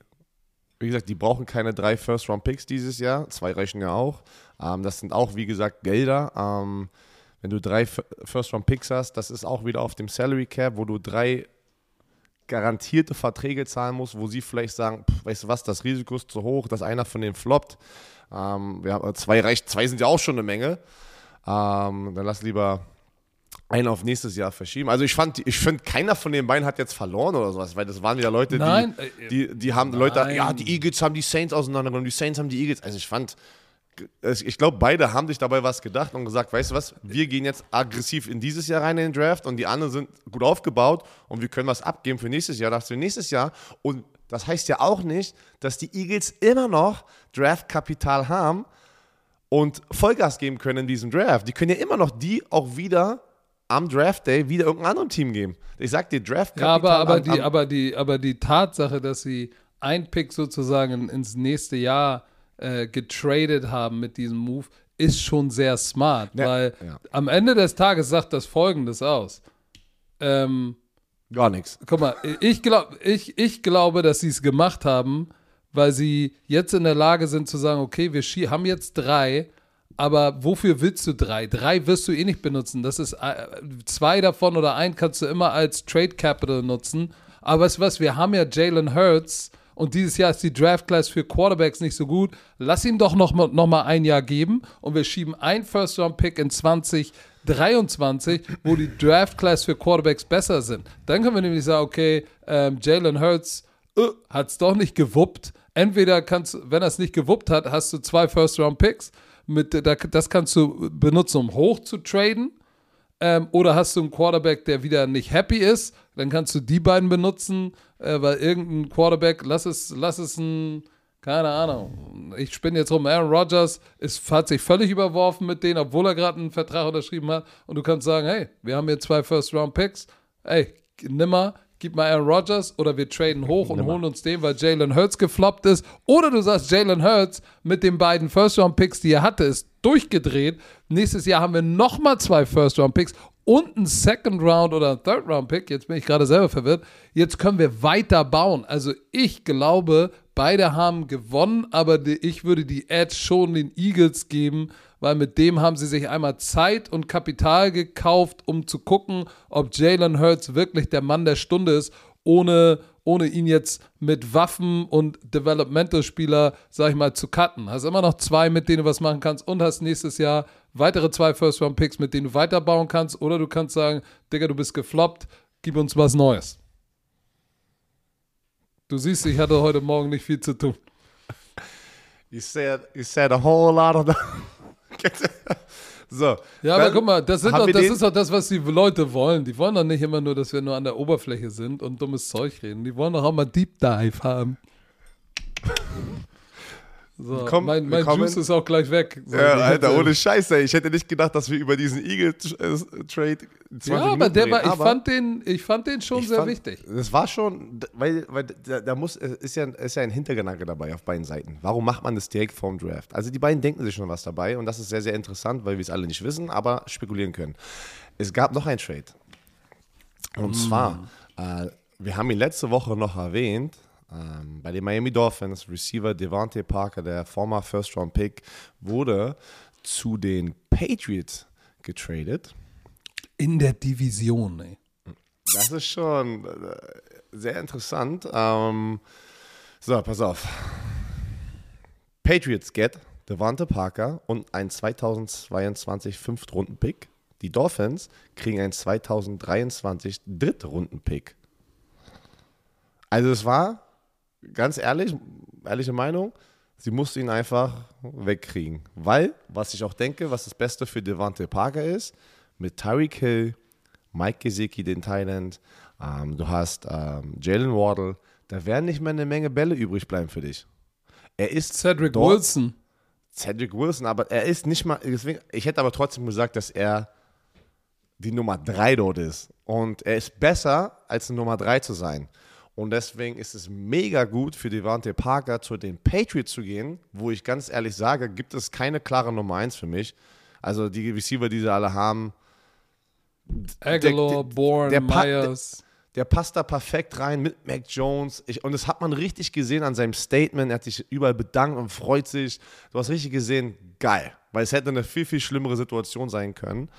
wie gesagt, die brauchen keine drei First-Round-Picks dieses Jahr. Zwei reichen ja auch. Ähm, das sind auch, wie gesagt, Gelder. Ähm, wenn du drei First-Round-Picks hast, das ist auch wieder auf dem Salary Cap, wo du drei garantierte Verträge zahlen musst, wo sie vielleicht sagen, pff, weißt du was, das Risiko ist zu hoch, dass einer von denen floppt. Ähm, wir haben, zwei reicht, zwei sind ja auch schon eine Menge. Ähm, dann lass lieber einen auf nächstes Jahr verschieben. Also ich fand, ich finde, keiner von den beiden hat jetzt verloren oder sowas, weil das waren ja Leute, die, die, die haben nein. Leute, ja, die Eagles haben die Saints auseinandergenommen, die Saints haben die Eagles. Also ich fand, ich glaube, beide haben sich dabei was gedacht und gesagt, weißt du was, wir gehen jetzt aggressiv in dieses Jahr rein in den Draft und die anderen sind gut aufgebaut und wir können was abgeben für nächstes Jahr, dachte nächstes Jahr und das heißt ja auch nicht, dass die Eagles immer noch Draftkapital haben und Vollgas geben können in diesem Draft. Die können ja immer noch die auch wieder am Draft Day wieder irgendeinem anderen Team geben. Ich sag dir, Draft Ja, aber, aber, am, die, aber, die, aber die Tatsache, dass sie ein Pick sozusagen ins nächste Jahr äh, getradet haben mit diesem Move, ist schon sehr smart, ja, weil ja. am Ende des Tages sagt das folgendes aus. Ähm, Gar nichts. Guck mal, ich, glaub, ich, ich glaube, dass sie es gemacht haben, weil sie jetzt in der Lage sind zu sagen, okay, wir haben jetzt drei aber wofür willst du drei? Drei wirst du eh nicht benutzen. Das ist äh, zwei davon oder ein kannst du immer als Trade Capital nutzen. Aber weißt du was, wir haben ja Jalen Hurts und dieses Jahr ist die Draft Class für Quarterbacks nicht so gut. Lass ihm doch noch noch mal ein Jahr geben und wir schieben ein First Round Pick in 2023, wo die Draft Class für Quarterbacks besser sind. Dann können wir nämlich sagen, okay, ähm, Jalen Hurts äh, hat es doch nicht gewuppt. Entweder kannst, wenn er es nicht gewuppt hat, hast du zwei First Round Picks mit, das kannst du benutzen, um hoch zu traden. Ähm, oder hast du einen Quarterback, der wieder nicht happy ist, dann kannst du die beiden benutzen, äh, weil irgendein Quarterback, lass es, lass es ein, keine Ahnung, ich spinne jetzt rum, Aaron Rodgers ist, hat sich völlig überworfen mit denen, obwohl er gerade einen Vertrag unterschrieben hat. Und du kannst sagen, hey, wir haben hier zwei First-Round-Picks, ey, nimm mal, gib mal Aaron Rodgers oder wir traden hoch und holen uns den, weil Jalen Hurts gefloppt ist. Oder du sagst, Jalen Hurts mit den beiden First-Round-Picks, die er hatte, ist durchgedreht. Nächstes Jahr haben wir nochmal zwei First-Round-Picks und einen Second-Round oder einen Third-Round-Pick. Jetzt bin ich gerade selber verwirrt. Jetzt können wir weiter bauen. Also ich glaube, beide haben gewonnen, aber ich würde die Edge schon den Eagles geben, weil mit dem haben sie sich einmal Zeit und Kapital gekauft, um zu gucken, ob Jalen Hurts wirklich der Mann der Stunde ist, ohne, ohne ihn jetzt mit Waffen und Developmental-Spieler, sag ich mal, zu cutten. Hast immer noch zwei, mit denen du was machen kannst und hast nächstes Jahr weitere zwei First-Round-Picks, mit denen du weiterbauen kannst. Oder du kannst sagen, Digga, du bist gefloppt, gib uns was Neues. Du siehst, ich hatte heute Morgen nicht viel zu tun. You said, you said a whole lot of so. Ja, aber guck mal, das, doch, das ist doch das, was die Leute wollen. Die wollen doch nicht immer nur, dass wir nur an der Oberfläche sind und dummes Zeug reden. Die wollen doch auch mal Deep Dive haben. So, komm, mein mein Juice ist auch gleich weg. So, ja, Alter, ohne Scheiße. Ich hätte nicht gedacht, dass wir über diesen Eagle-Trade Ja, aber der war, ich, fand den, ich fand den schon sehr fand, wichtig. Das war schon, weil, weil da, da, muss, ist, ja, ist ja ein Hintergedanke dabei auf beiden Seiten. Warum macht man das direkt vorm Draft? Also die beiden denken sich schon was dabei und das ist sehr, sehr interessant, weil wir es alle nicht wissen, aber spekulieren können. Es gab noch einen Trade. Und mm. zwar, äh, wir haben ihn letzte Woche noch erwähnt, ähm, bei den Miami Dolphins, Receiver Devante Parker, der former First-Round-Pick, wurde zu den Patriots getradet. In der Division, ey. Das ist schon äh, sehr interessant. Ähm, so, pass auf. Patriots get Devante Parker und ein 2022 Fünftrunden-Pick. Die Dolphins kriegen einen 2023 Drittrunden-Pick. Also es war, ganz ehrlich, ehrliche Meinung, sie musste ihn einfach wegkriegen. Weil, was ich auch denke, was das Beste für Devante Parker ist, mit Tyreek Hill, Mike Gesicki, den Thailand, ähm, du hast ähm, Jalen Wardle, da werden nicht mehr eine Menge Bälle übrig bleiben für dich. Er ist Cedric dort, Wilson. Cedric Wilson, aber er ist nicht mal, deswegen, ich hätte aber trotzdem gesagt, dass er die Nummer 3 dort ist. Und er ist besser, als eine Nummer 3 zu sein. Und deswegen ist es mega gut für Devante Parker zu den Patriots zu gehen, wo ich ganz ehrlich sage, gibt es keine klare Nummer 1 für mich. Also die Receiver, die sie alle haben. Aguilar, Bourne, Myers. Der, der, passt da perfekt rein mit Mac Jones. Ich, und das hat man richtig gesehen an seinem Statement. Er hat sich überall bedankt und freut sich. Du hast richtig gesehen, geil. Weil es hätte eine viel, viel schlimmere Situation sein können.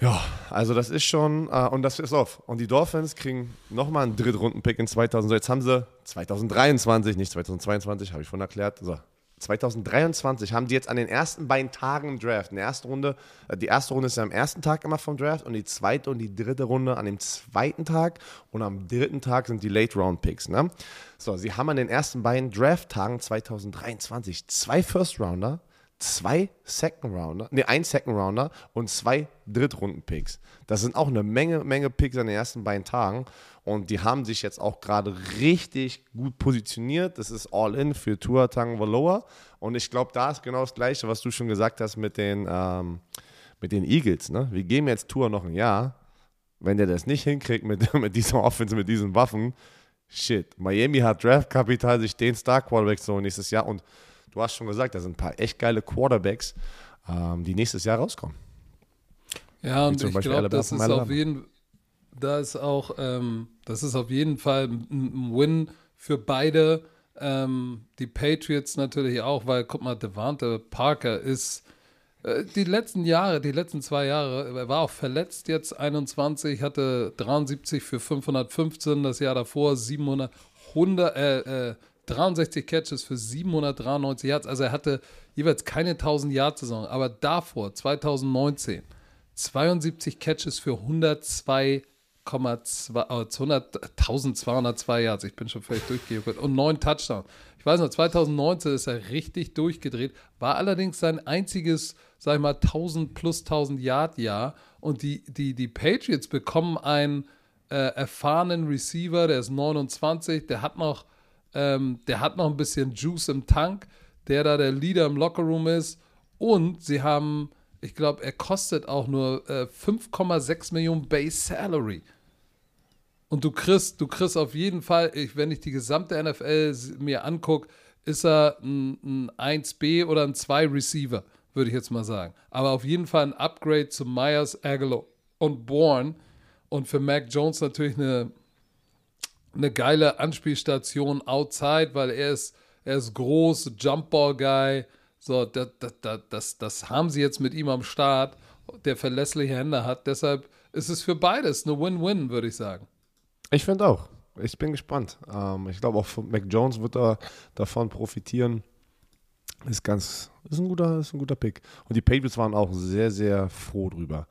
Ja, also das ist schon, äh, und das ist auf. Und die Dolphins kriegen nochmal einen Drittrunden-Pick in 2000. So, jetzt haben sie 2023, nicht 2022, habe ich schon erklärt. So, 2023 haben die jetzt an den ersten beiden Tagen im Draft, in der Runde, äh, die erste Runde ist ja am ersten Tag immer vom Draft und die zweite und die dritte Runde an dem zweiten Tag und am dritten Tag sind die Late-Round-Picks. Ne? So, sie haben an den ersten beiden Draft-Tagen 2023 zwei First-Rounder, zwei Second Rounder, ne, ein Second Rounder und zwei Drittrunden-Picks. Das sind auch eine Menge, Menge Picks an den ersten beiden Tagen. Und die haben sich jetzt auch gerade richtig gut positioniert. Das ist All-In für Tua Tagovailoa. Und ich glaube, da ist genau das Gleiche, was du schon gesagt hast mit den, ähm, mit den Eagles. Ne? Wir geben jetzt Tua noch ein Jahr. Wenn der das nicht hinkriegt mit, mit dieser Offense, mit diesen Waffen, shit. Miami hat Draftkapital, sich den Star Quarterback so nächstes Jahr und du hast schon gesagt, da sind ein paar echt geile Quarterbacks, ähm, die nächstes Jahr rauskommen. Ja, und ich glaube, das ist auf jeden da ist auch, ähm, das ist auf jeden Fall ein Win für beide. Ähm, die Patriots natürlich auch, weil, guck mal, Devante Parker ist äh, die letzten Jahre, die letzten zwei Jahre, er war auch verletzt jetzt, 21, hatte 73 für 515, das Jahr davor 700, 100, äh, äh, 63 Catches für 793 Yards. Also er hatte jeweils keine 1000 Yard Saison. Aber davor, 2019, 72 Catches für 102 1202 Yards. Ich bin schon völlig durchgejuckt. Und neun Touchdowns. Ich weiß noch, 2019 ist er richtig durchgedreht. War allerdings sein einziges, sag ich mal, 1000 plus 1000 Yard Jahr. Und die, die, die Patriots bekommen einen äh, erfahrenen Receiver, der ist 29, der hat noch ähm, der hat noch ein bisschen Juice im Tank, der da der Leader im Lockerroom ist. Und sie haben, ich glaube, er kostet auch nur äh, 5,6 Millionen Base Salary. Und du kriegst, du kriegst auf jeden Fall, ich, wenn ich die gesamte NFL mir angucke, ist er ein, ein 1B oder ein 2 Receiver, würde ich jetzt mal sagen. Aber auf jeden Fall ein Upgrade zu Myers, Aguilar und Bourne. Und für Mac Jones natürlich eine eine geile Anspielstation outside, weil er ist, er ist groß, Jumpball-Guy. So, das, das, das, das haben sie jetzt mit ihm am Start, der verlässliche Hände hat. Deshalb ist es für beides eine Win-Win, würde ich sagen. Ich finde auch. Ich bin gespannt. Ähm, ich glaube auch Mac Jones wird da davon profitieren. Ist ganz, ist ein guter, ist ein guter Pick. Und die Patriots waren auch sehr, sehr froh drüber.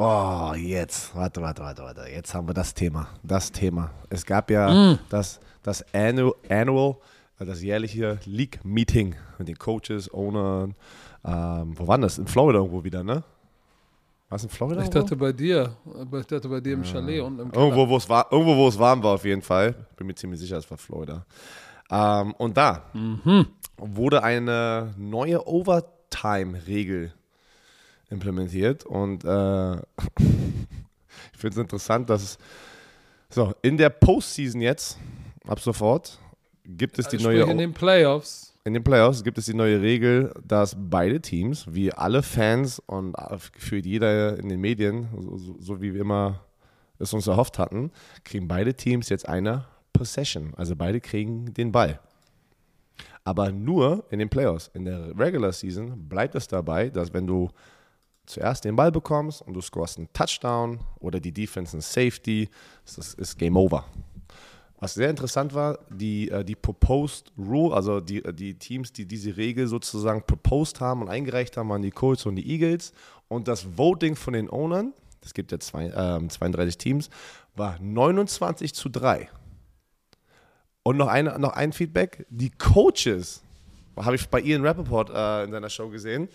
Oh, jetzt, warte, warte, warte, warte. Jetzt haben wir das Thema. Das Thema. Es gab ja mm. das, das Annual, Annual, das jährliche League-Meeting mit den Coaches, Ownern. Ähm, wo war das? In Florida irgendwo wieder, ne? Was in Florida? Ich dachte bei dir. Ich dachte bei dir im Chalet und im Keller. Irgendwo, wo es war, irgendwo, wo es warm war, auf jeden Fall. Bin mir ziemlich sicher, es war Florida. Ähm, und da mhm. wurde eine neue Overtime-Regel implementiert. Und äh, ich finde es interessant, dass so in der Postseason jetzt, ab sofort, gibt es also die neue. In den Playoffs. In den Playoffs gibt es die neue Regel, dass beide Teams, wie alle Fans und für jeder in den Medien, so, so wie wir immer es uns erhofft hatten, kriegen beide Teams jetzt eine Possession. Also beide kriegen den Ball. Aber nur in den Playoffs. In der Regular Season bleibt es dabei, dass wenn du zuerst den Ball bekommst und du scorest einen Touchdown oder die Defense einen Safety, das ist Game Over. Was sehr interessant war, die, äh, die Proposed Rule, also die, äh, die Teams, die diese Regel sozusagen proposed haben und eingereicht haben, waren die Colts und die Eagles. Und das Voting von den Ownern, es gibt ja zwei, äh, 32 Teams, war 29 zu 3. Und noch, eine, noch ein Feedback, die Coaches, habe ich bei Ian Rappaport äh, in seiner Show gesehen,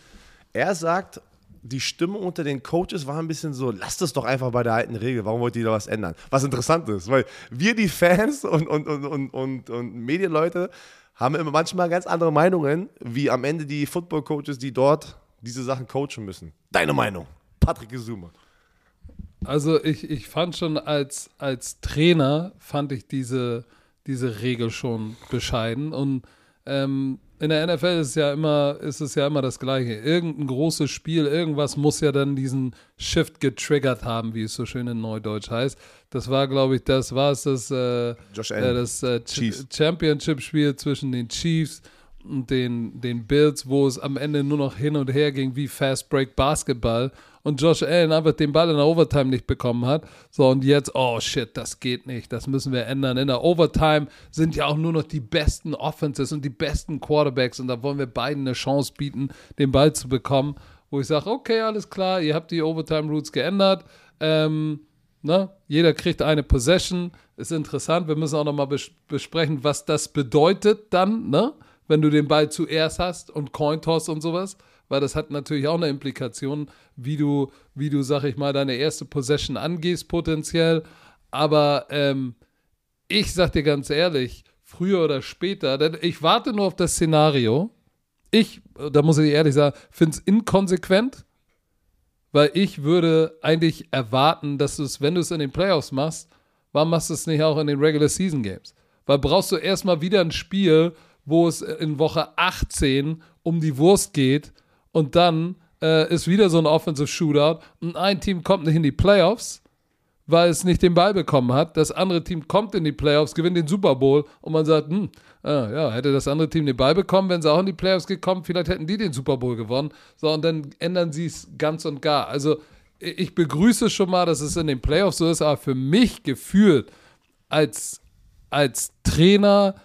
er sagt, die Stimme unter den Coaches war ein bisschen so, lasst es doch einfach bei der alten Regel, warum wollt ihr da was ändern? Was interessant ist, weil wir die Fans und, und, und, und, und, und Medienleute haben immer manchmal ganz andere Meinungen, wie am Ende die Football-Coaches, die dort diese Sachen coachen müssen. Deine Meinung, Patrick Gesuma. Also ich, ich fand schon als, als Trainer, fand ich diese, diese Regel schon bescheiden und ähm, in der NFL ist es ja immer, ist es ja immer das Gleiche. Irgendein großes Spiel, irgendwas muss ja dann diesen Shift getriggert haben, wie es so schön in Neudeutsch heißt. Das war, glaube ich, das war es das, äh, äh, das äh, Championship-Spiel zwischen den Chiefs und den, den Bills, wo es am Ende nur noch hin und her ging wie Fast Break Basketball und Josh Allen einfach den Ball in der Overtime nicht bekommen hat. So, und jetzt, oh shit, das geht nicht, das müssen wir ändern. In der Overtime sind ja auch nur noch die besten Offenses und die besten Quarterbacks und da wollen wir beiden eine Chance bieten, den Ball zu bekommen, wo ich sage, okay, alles klar, ihr habt die Overtime-Routes geändert. Ähm, ne? Jeder kriegt eine Possession. Ist interessant, wir müssen auch nochmal bes besprechen, was das bedeutet dann, ne? wenn du den Ball zuerst hast und Cointoss und sowas weil das hat natürlich auch eine Implikation, wie du, wie du, sag ich mal, deine erste Possession angehst potenziell. Aber ähm, ich sag dir ganz ehrlich, früher oder später, denn ich warte nur auf das Szenario. Ich, da muss ich ehrlich sagen, finde es inkonsequent, weil ich würde eigentlich erwarten, dass du es, wenn du es in den Playoffs machst, warum machst du es nicht auch in den Regular Season Games? Weil brauchst du erstmal wieder ein Spiel, wo es in Woche 18 um die Wurst geht und dann äh, ist wieder so ein Offensive Shootout und ein Team kommt nicht in die Playoffs, weil es nicht den Ball bekommen hat. Das andere Team kommt in die Playoffs, gewinnt den Super Bowl und man sagt, hm, ah, ja, hätte das andere Team den Ball bekommen, wenn sie auch in die Playoffs gekommen, vielleicht hätten die den Super Bowl gewonnen. So, und dann ändern sie es ganz und gar. Also ich begrüße schon mal, dass es in den Playoffs so ist, aber für mich gefühlt als, als Trainer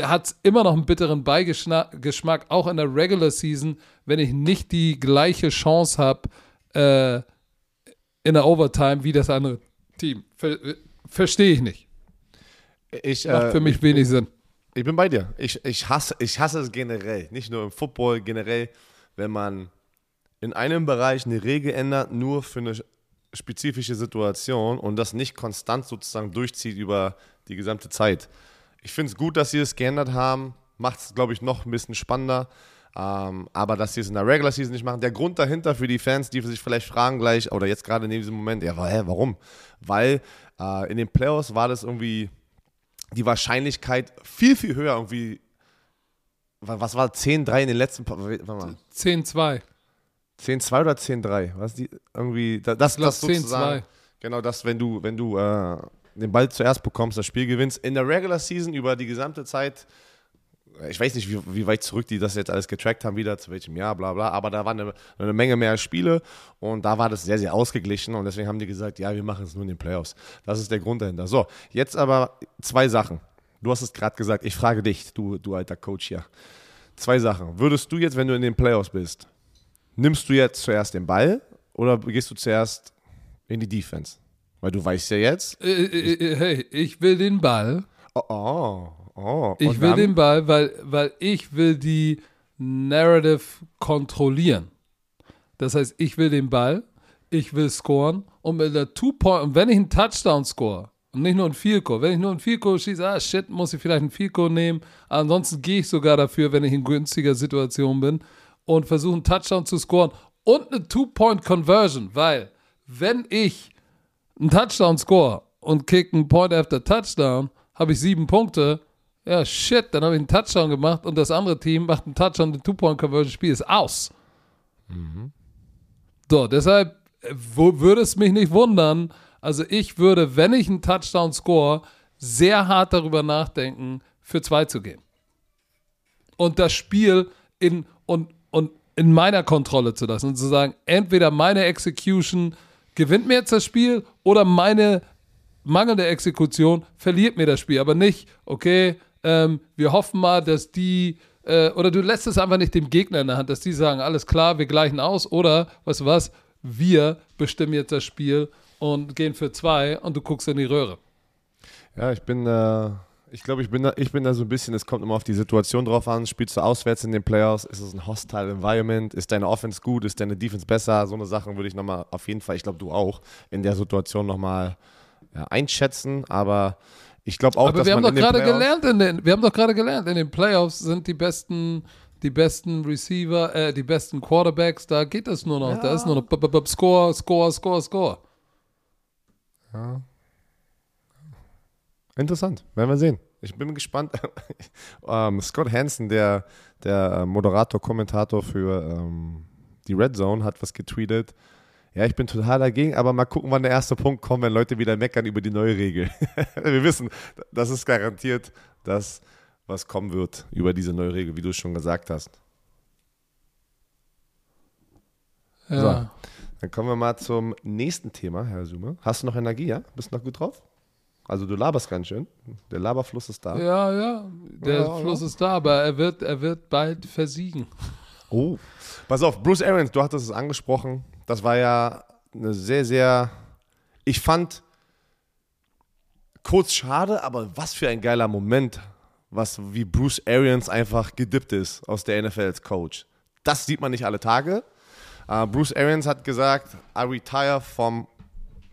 hat es immer noch einen bitteren Beigeschmack, auch in der Regular Season, wenn ich nicht die gleiche Chance habe äh, in der Overtime wie das andere Team. Ver Verstehe ich nicht. Ich, Macht für äh, mich wenig Sinn. Ich bin bei dir. Ich, ich, hasse, ich hasse es generell. Nicht nur im Football, generell, wenn man in einem Bereich eine Regel ändert, nur für eine spezifische Situation und das nicht konstant sozusagen durchzieht über die gesamte Zeit. Ich finde es gut, dass sie es geändert haben. Macht es, glaube ich, noch ein bisschen spannender. Ähm, aber dass sie es in der Regular Season nicht machen, der Grund dahinter für die Fans, die sich vielleicht fragen gleich, oder jetzt gerade in diesem Moment, ja, hä, warum? Weil äh, in den Playoffs war das irgendwie die Wahrscheinlichkeit viel, viel höher, irgendwie, was war 10-3 in den letzten, 10-2. 10-2 oder 10-3? Was die, irgendwie, das, das, das sozusagen, genau das, wenn du, wenn du äh, den Ball zuerst bekommst, das Spiel gewinnst. In der Regular Season über die gesamte Zeit, ich weiß nicht, wie, wie weit zurück die das jetzt alles getrackt haben, wieder zu welchem Jahr, bla bla, aber da waren eine, eine, Menge mehr Spiele und da war das sehr, sehr ausgeglichen und deswegen haben die gesagt, ja, wir machen es nur in den Playoffs. Das ist der Grund dahinter. So, jetzt aber zwei Sachen. Du hast es gerade gesagt, ich frage dich, du, du alter Coach hier. Zwei Sachen. Würdest du jetzt, wenn du in den Playoffs bist, nimmst du jetzt zuerst den Ball oder gehst du zuerst in die Defense? Weil du weißt ja jetzt. Äh, äh, äh, hey, ich will den Ball. Oh, oh. Ich will den Ball, weil, weil ich will die Narrative kontrollieren. Das heißt, ich will den Ball, ich will scoren und mit der Two-Point, und wenn ich einen Touchdown score, und nicht nur ein Field Goal, wenn ich nur ein Field Goal schieße, ah shit, muss ich vielleicht einen Goal nehmen. Ansonsten gehe ich sogar dafür, wenn ich in günstiger Situation bin und versuche einen Touchdown zu scoren und eine Two-Point-Conversion, weil wenn ich einen Touchdown score und kick einen Point after Touchdown, habe ich sieben Punkte. Ja, shit, dann habe ich einen Touchdown gemacht und das andere Team macht einen Touchdown, ein Two-Point-Conversion, Spiel ist aus. Mhm. So, deshalb äh, würde es mich nicht wundern. Also ich würde, wenn ich einen Touchdown score, sehr hart darüber nachdenken, für zwei zu gehen. Und das Spiel in, und, und in meiner Kontrolle zu lassen und zu sagen, entweder meine Execution gewinnt mir jetzt das Spiel oder meine mangelnde Exekution verliert mir das Spiel. Aber nicht, okay, ähm, wir hoffen mal, dass die, äh, oder du lässt es einfach nicht dem Gegner in der Hand, dass die sagen, alles klar, wir gleichen aus. Oder, du was, wir bestimmen jetzt das Spiel und gehen für zwei und du guckst in die Röhre. Ja, ich bin, äh, ich glaube, ich bin, da, ich bin da so ein bisschen, es kommt immer auf die Situation drauf an. Spielst du auswärts in den Playoffs? Ist es ein hostile Environment? Ist deine Offense gut? Ist deine Defense besser? So eine Sachen würde ich nochmal auf jeden Fall, ich glaube, du auch, in der Situation nochmal ja, einschätzen. Aber ich glaube auch, Aber dass wir haben man doch gerade gelernt, in den, wir haben doch gerade gelernt, in den Playoffs sind die besten, die besten Receiver, äh, die besten Quarterbacks, da geht es nur noch. Da ist nur noch b -b -b Score, Score, Score, Score. Interessant, werden wir sehen. Ich bin gespannt. ähm, Scott Hansen, der, der Moderator, Kommentator für ähm, die Red Zone, hat was getweetet. Ja, ich bin total dagegen, aber mal gucken, wann der erste Punkt kommt, wenn Leute wieder meckern über die neue Regel. wir wissen, das ist garantiert das, was kommen wird über diese neue Regel, wie du es schon gesagt hast. Ja. So. Dann kommen wir mal zum nächsten Thema, Herr Sume. Hast du noch Energie, ja? Bist du noch gut drauf? Also du laberst ganz schön. Der Laberfluss ist da. Ja, ja, der Ja, Fluss ist da, aber er wird, er wird bald versiegen. Oh. Pass auf, Bruce Arians, du hattest es angesprochen. Das war ja eine sehr, sehr. Ich fand kurz schade, aber was für ein geiler Moment, was wie Bruce Arians einfach gedippt ist aus der NFL als Coach. Das sieht man nicht alle Tage. Uh, Bruce Arians hat gesagt, I retire from,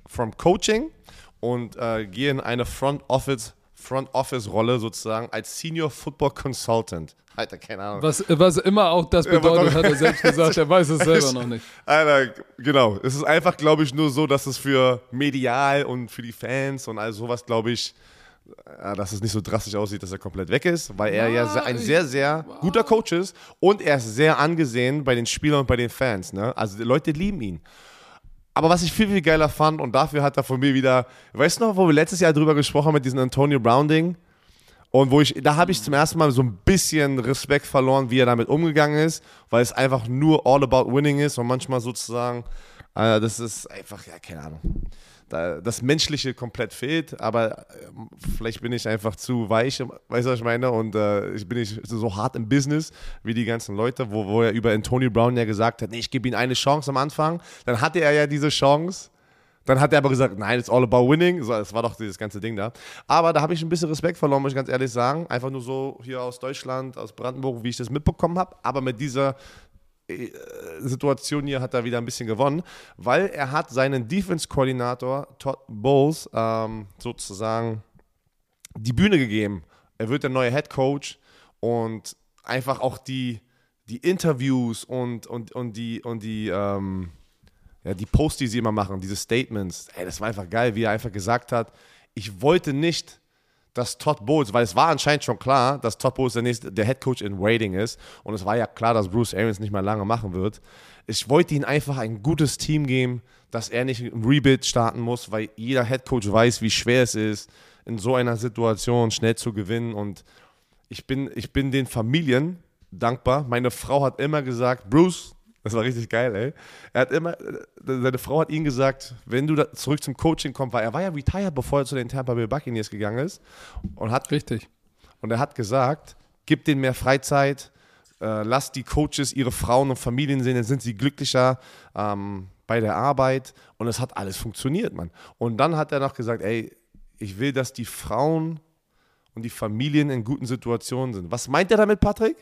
from coaching und äh, gehe in eine Front Office Front Office Rolle sozusagen als Senior Football Consultant. Alter, keine Ahnung. Was, was immer auch das Ja, bedeutet, hat er selbst gesagt, er weiß es selber noch nicht. Alter, genau. Es ist einfach, glaube ich, nur so, dass es für medial und für die Fans und all sowas, glaube ich, äh, dass es nicht so drastisch aussieht, dass er komplett weg ist, weil er ja se- ein sehr, sehr guter Coach ist und er ist sehr angesehen bei den Spielern und bei den Fans. Ne? Also die Leute lieben ihn. Aber was ich viel, viel geiler fand und dafür hat er von mir wieder, weißt du noch, wo wir letztes Jahr drüber gesprochen haben mit diesem Antonio Brown Ding? Und wo ich, da habe ich zum ersten Mal so ein bisschen Respekt verloren, wie er damit umgegangen ist, weil es einfach nur all about winning ist und manchmal sozusagen, äh, das ist einfach, ja, keine Ahnung. Da, das Menschliche komplett fehlt, aber äh, vielleicht bin ich einfach zu weich, weißt du, was ich meine? Und äh, ich bin nicht so hart im Business wie die ganzen Leute, wo, wo er über Antonio Brown ja gesagt hat, nee, ich gebe ihm eine Chance am Anfang. Dann hatte er ja diese Chance. Dann hat er aber gesagt, nein, it's all about winning. So, das war doch dieses ganze Ding da. Aber da habe ich ein bisschen Respekt verloren, muss ich ganz ehrlich sagen. Einfach nur so hier aus Deutschland, aus Brandenburg, wie ich das mitbekommen habe. Aber mit dieser Situation hier hat er wieder ein bisschen gewonnen, weil er hat seinen Defense-Koordinator Todd Bowles ähm, sozusagen die Bühne gegeben. Er wird der neue Head Coach und einfach auch die, die Interviews und, und, und die, und die, ähm, ja, die Posts, die sie immer machen, diese Statements, ey, das war einfach geil, wie er einfach gesagt hat, ich wollte nicht, dass Todd Bowles, weil es war anscheinend schon klar, dass Todd Bowles der, nächste, der Head Coach in Waiting ist und es war ja klar, dass Bruce Arians nicht mehr lange machen wird. Ich wollte ihm einfach ein gutes Team geben, dass er nicht ein Rebuild starten muss, weil jeder Head Coach weiß, wie schwer es ist, in so einer Situation schnell zu gewinnen und ich bin, ich bin den Familien dankbar. Meine Frau hat immer gesagt, Bruce, das war richtig geil, ey. Er hat immer, seine Frau hat ihm gesagt, wenn du da zurück zum Coaching kommst, weil er war ja retired, bevor er zu den Tampa Bay Buccaneers gegangen ist und hat Richtig. und er hat gesagt, gib denen mehr Freizeit, äh, lass die Coaches ihre Frauen und Familien sehen, dann sind sie glücklicher ähm, bei der Arbeit und es hat alles funktioniert, Mann. Und dann hat er noch gesagt, ey, ich will, dass die Frauen und die Familien in guten Situationen sind. Was meint er damit, Patrick?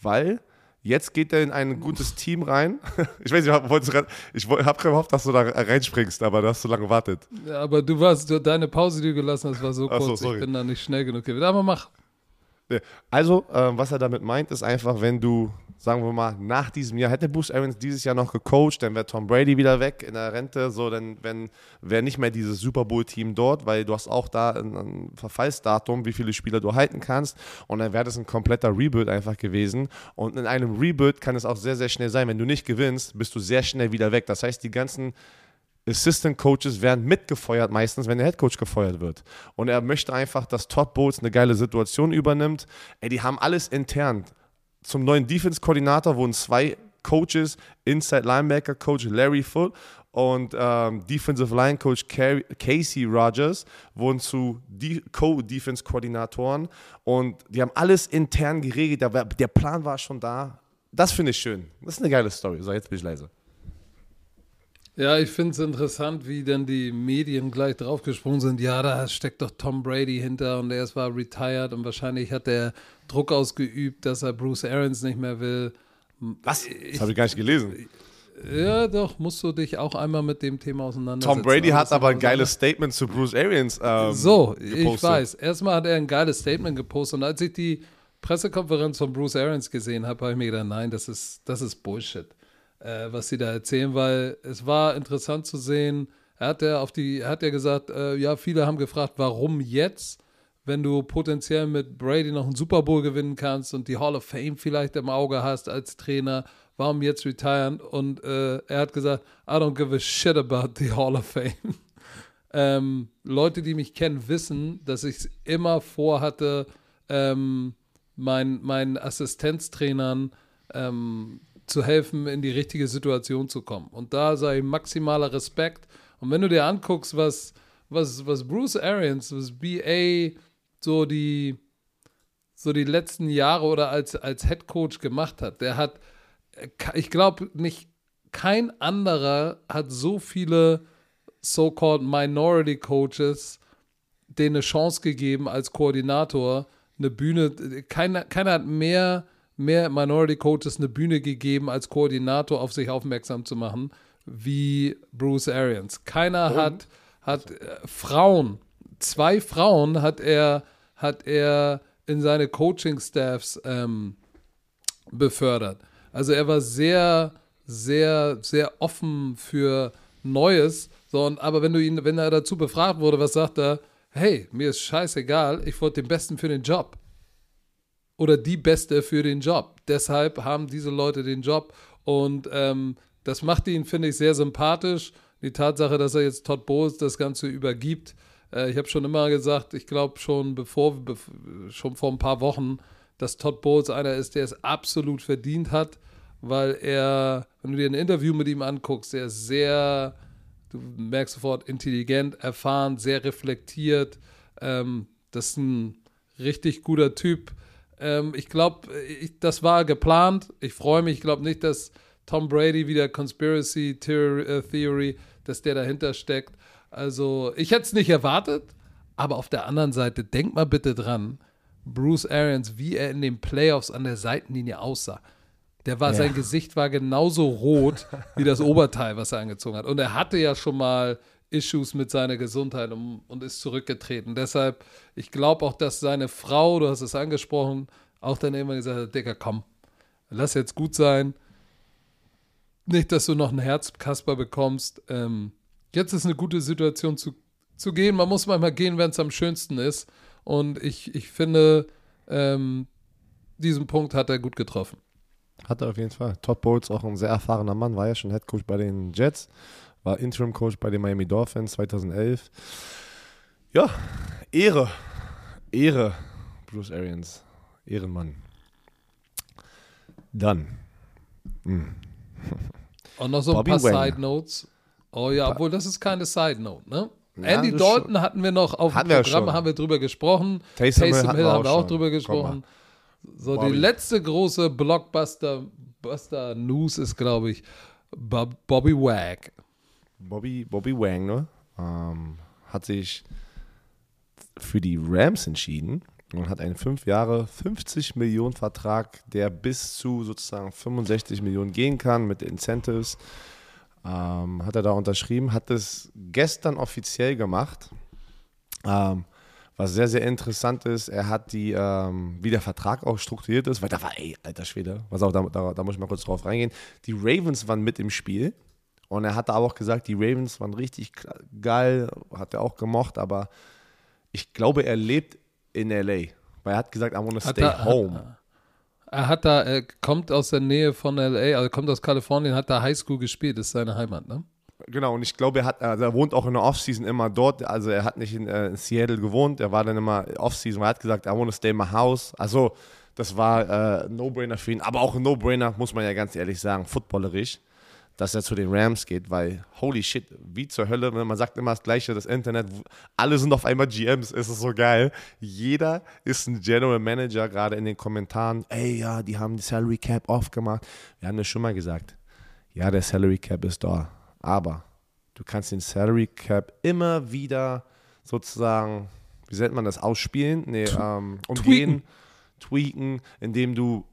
Weil jetzt geht er in ein gutes Team rein. Ich weiß nicht, ich habe gehofft, dass du da reinspringst, aber du hast so lange gewartet. Ja, aber du warst, du, deine Pause, die du gelassen hast, war so so, kurz, sorry. ich bin da nicht schnell genug gewesen. Aber mach. Also, ähm, was er damit meint, ist einfach, wenn du, sagen wir mal, nach diesem Jahr, hätte Bruce Arians dieses Jahr noch gecoacht, dann wäre Tom Brady wieder weg in der Rente, so, dann wäre nicht mehr dieses Super Bowl-Team dort, weil du hast auch da ein, ein Verfallsdatum, wie viele Spieler du halten kannst und dann wäre das ein kompletter Rebuild einfach gewesen und in einem Rebuild kann es auch sehr, sehr schnell sein, wenn du nicht gewinnst, bist du sehr schnell wieder weg. Das heißt, die ganzen Assistant Coaches werden mitgefeuert meistens, wenn der Head Coach gefeuert wird. Und er möchte einfach, dass Todd Bowles eine geile Situation übernimmt. Ey, die haben alles intern. Zum neuen Defense-Koordinator wurden zwei Coaches, Inside Linebacker Coach Larry Foote und ähm, Defensive Line Coach Casey Rogers wurden zu Co-Defense-Koordinatoren und die haben alles intern geregelt. Der Plan war schon da. Das finde ich schön. Das ist eine geile Story. So, jetzt bin ich leise. Ja, ich finde es interessant, wie dann die Medien gleich draufgesprungen sind. Ja, da steckt doch Tom Brady hinter und er ist war retired und wahrscheinlich hat er Druck ausgeübt, dass er Bruce Arians nicht mehr will. Was? Das habe ich gar nicht gelesen. Ja, doch, musst du dich auch einmal mit dem Thema auseinandersetzen. Tom Brady hat aber ein geiles Statement zu Bruce Arians ähm, So, gepostet. ich weiß. Erstmal hat er ein geiles Statement gepostet und als ich die Pressekonferenz von Bruce Arians gesehen habe, habe ich mir gedacht, nein, das ist, das ist Bullshit äh, was sie da erzählen, weil es war interessant zu sehen. Er hat ja auf die, er hat ja gesagt, äh, ja, viele haben gefragt, warum jetzt, wenn du potenziell mit Brady noch einen Super Bowl gewinnen kannst und die Hall of Fame vielleicht im Auge hast als Trainer, warum jetzt retiren? Und äh, er hat gesagt, I don't give a shit about the Hall of Fame. ähm, Leute, die mich kennen, wissen, dass ich es immer vorhatte, ähm, mein, meinen Assistenztrainern ähm, zu helfen, in die richtige Situation zu kommen. Und da sei maximaler Respekt. Und wenn du dir anguckst, was, was, was Bruce Arians, was BA so die, so die letzten Jahre oder als, als Head Coach gemacht hat, der hat, ich glaube nicht, kein anderer hat so viele so-called Minority Coaches denen eine Chance gegeben als Koordinator, eine Bühne, keiner, keiner hat mehr mehr Minority Coaches eine Bühne gegeben, als Koordinator auf sich aufmerksam zu machen, wie Bruce Arians. Keiner hat, hat äh, Frauen, zwei Frauen hat er, hat er in seine Coaching-Staffs ähm, befördert. Also er war sehr, sehr, sehr offen für Neues. So, und, aber wenn du ihn, wenn er dazu befragt wurde, was sagt er? Hey, mir ist scheißegal, ich wollte den Besten für den Job oder die Beste für den Job. Deshalb haben diese Leute den Job und ähm, das macht ihn, finde ich, sehr sympathisch. Die Tatsache, dass er jetzt Todd Bowles das Ganze übergibt. Äh, ich habe schon immer gesagt, ich glaube schon bevor, bev schon vor ein paar Wochen, dass Todd Bowles einer ist, der es absolut verdient hat, weil er, wenn du dir ein Interview mit ihm anguckst, er ist sehr, du merkst sofort, intelligent, erfahren, sehr reflektiert. Ähm, das ist ein richtig guter Typ. Ähm, ich glaube, das war geplant. Ich freue mich. Ich glaube nicht, dass Tom Brady wieder Conspiracy äh, Theory, dass der dahinter steckt. Also, ich hätte es nicht erwartet. Aber auf der anderen Seite, denk mal bitte dran, Bruce Arians, wie er in den Playoffs an der Seitenlinie aussah. Der war, ja. sein Gesicht war genauso rot wie das Oberteil, was er angezogen hat. Und er hatte ja schon mal Issues mit seiner Gesundheit und, und ist zurückgetreten. Deshalb, ich glaube auch, dass seine Frau, du hast es angesprochen, auch dann irgendwann gesagt hat, Digga, komm, lass jetzt gut sein. Nicht, dass du noch einen Herzkasper bekommst. Ähm, jetzt ist eine gute Situation zu, zu gehen. Man muss manchmal gehen, wenn es am schönsten ist. Und ich, ich finde, ähm, diesen Punkt hat er gut getroffen. Hat er auf jeden Fall. Todd Bowles, auch ein sehr erfahrener Mann, war ja schon Headcoach bei den Jets war Interim Coach bei den Miami Dolphins 2011. Ja, Ehre, Ehre, Bruce Arians, Ehrenmann. Dann. Hm. Und noch so Bobby ein paar Wang. Side Notes. Oh ja, obwohl das ist keine Side Note, ne? Ja, Andy Dalton schon. hatten wir noch auf dem Programm, wir haben wir drüber gesprochen. Taysom, Hill, Hill haben wir auch, auch drüber gesprochen. So, Bobby. die letzte große Blockbuster Buster News ist, glaube ich, Bob, Bobby Wag. Bobby, Bobby Wagner ähm, hat sich für die Rams entschieden und hat einen 5 Jahre 50 Millionen Vertrag, der bis zu sozusagen 65 Millionen gehen kann mit Incentives. Ähm, hat er da unterschrieben, hat es gestern offiziell gemacht. Ähm, was sehr, sehr interessant ist, er hat die, ähm, wie der Vertrag auch strukturiert ist, weil da war, ey, alter Schwede, was auch, da, da, da muss ich mal kurz drauf reingehen. Die Ravens waren mit im Spiel und er hatte aber auch gesagt, die Ravens waren richtig geil, hat er auch gemocht, aber ich glaube, er lebt in LA. Weil er hat gesagt, I want to stay er, home. Er hat da, er kommt aus der Nähe von LA, also kommt aus Kalifornien, hat da Highschool gespielt, das ist seine Heimat, ne? Genau, und ich glaube, er hat, also er wohnt auch in der Offseason immer dort. Also er hat nicht in, äh, in Seattle gewohnt, er war dann immer Offseason. Er hat gesagt, I want to stay in my house. Also das war äh, No-Brainer für ihn. Aber auch ein No-Brainer, muss man ja ganz ehrlich sagen, footballerisch, dass er zu den Rams geht, weil holy shit, wie zur Hölle, wenn man sagt immer das Gleiche, das Internet, alle sind auf einmal GMs, es ist so geil. Jeder ist ein General Manager, gerade in den Kommentaren. Ey, ja, die haben die Salary Cap aufgemacht. Wir haben das schon mal gesagt. Ja, der Salary Cap ist da, aber du kannst den Salary Cap immer wieder sozusagen, wie nennt man das, ausspielen? Nee, ähm, umgehen, tweaken. tweaken, indem du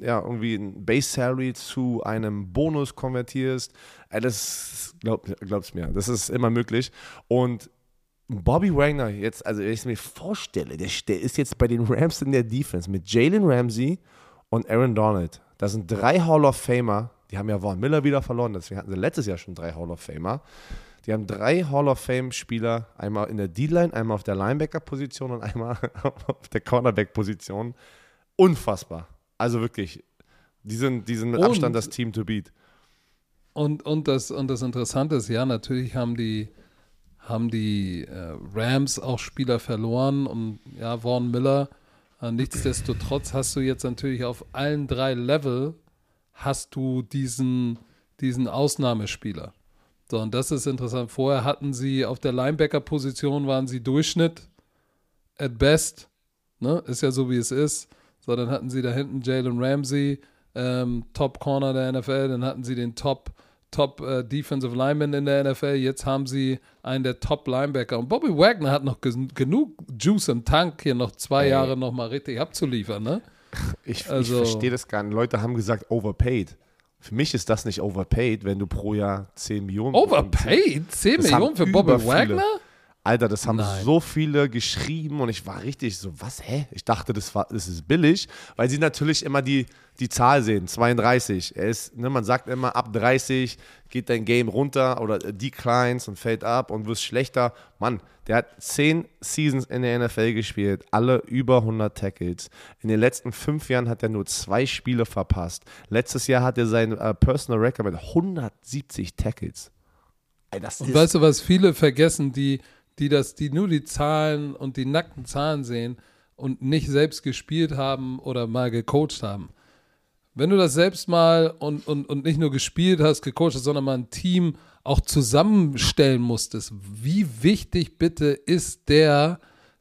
ja, irgendwie ein Base Salary zu einem Bonus konvertierst. Das glaub, glaub's mir, das ist immer möglich. Und Bobby Wagner, jetzt, also wenn ich es mir vorstelle, der, der ist jetzt bei den Rams in der Defense mit Jalen Ramsey und Aaron Donald. Das sind drei Hall of Famer. Die haben ja Vaughn Miller wieder verloren, deswegen hatten sie letztes Jahr schon drei Hall of Famer. Die haben drei Hall of Fame-Spieler, einmal in der D-Line, einmal auf der Linebacker-Position und einmal auf der Cornerback-Position. Unfassbar. Also wirklich, die sind, die sind mit und, Abstand das Team to beat. Und, und, das, und das Interessante ist, ja, natürlich haben die, haben die äh, Rams auch Spieler verloren und ja, Vaughn Miller. Äh, nichtsdestotrotz hast du jetzt natürlich auf allen drei Level hast du diesen, diesen Ausnahmespieler. So, und das ist interessant. Vorher hatten sie auf der Linebacker-Position waren sie Durchschnitt at best. Ne? Ist ja so, wie es ist. So, dann hatten sie da hinten Jalen Ramsey, ähm, Top Corner der NFL, dann hatten sie den Top, Top äh, Defensive Lineman in der NFL, jetzt haben sie einen der Top Linebacker. Und Bobby Wagner hat noch genug Juice im Tank, hier noch zwei Ey. Jahre nochmal richtig abzuliefern, ne? Ich, also, ich verstehe das gar nicht. Leute haben gesagt, overpaid. Für mich ist das nicht overpaid, wenn du pro Jahr 10 Millionen. Overpaid? 10 Millionen für Bobby Wagner? Viele. Alter, das haben Nein. so viele geschrieben und ich war richtig so, was, hä? Ich dachte, das, war, das ist billig, weil sie natürlich immer die, die Zahl sehen, 32. Er ist, ne, man sagt immer, ab 30 geht dein Game runter oder declines und fällt ab und wirst schlechter. Mann, der hat 10 Seasons in der NFL gespielt, alle über 100 Tackles. In den letzten fünf Jahren hat er nur zwei Spiele verpasst. Letztes Jahr hat er sein äh, Personal Record mit 170 Tackles. Ey, und weißt du, was viele vergessen, die die das, die nur die Zahlen und die nackten Zahlen sehen und nicht selbst gespielt haben oder mal gecoacht haben. Wenn du das selbst mal und, und, und nicht nur gespielt hast, gecoacht hast, sondern mal ein Team auch zusammenstellen musstest, wie wichtig bitte ist der,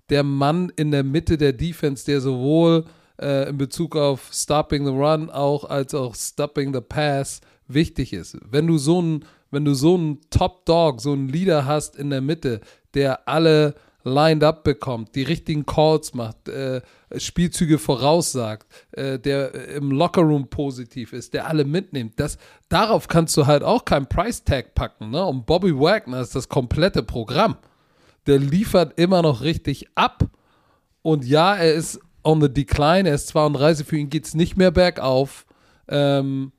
der Mann in der Mitte der Defense, der sowohl äh, in Bezug auf Stopping the Run auch als auch Stopping the Pass wichtig ist. Wenn du so ein wenn du so einen Top Dog, so einen Leader hast in der Mitte, der alle lined up bekommt, die richtigen Calls macht, äh, Spielzüge voraussagt, äh, der im Lockerroom positiv ist, der alle mitnimmt. Das, darauf kannst du halt auch kein Price Tag packen. Ne? Und Bobby Wagner ist das komplette Programm. Der liefert immer noch richtig ab. Und ja, er ist on the decline, er ist 32, für ihn geht es nicht mehr bergauf. Ähm,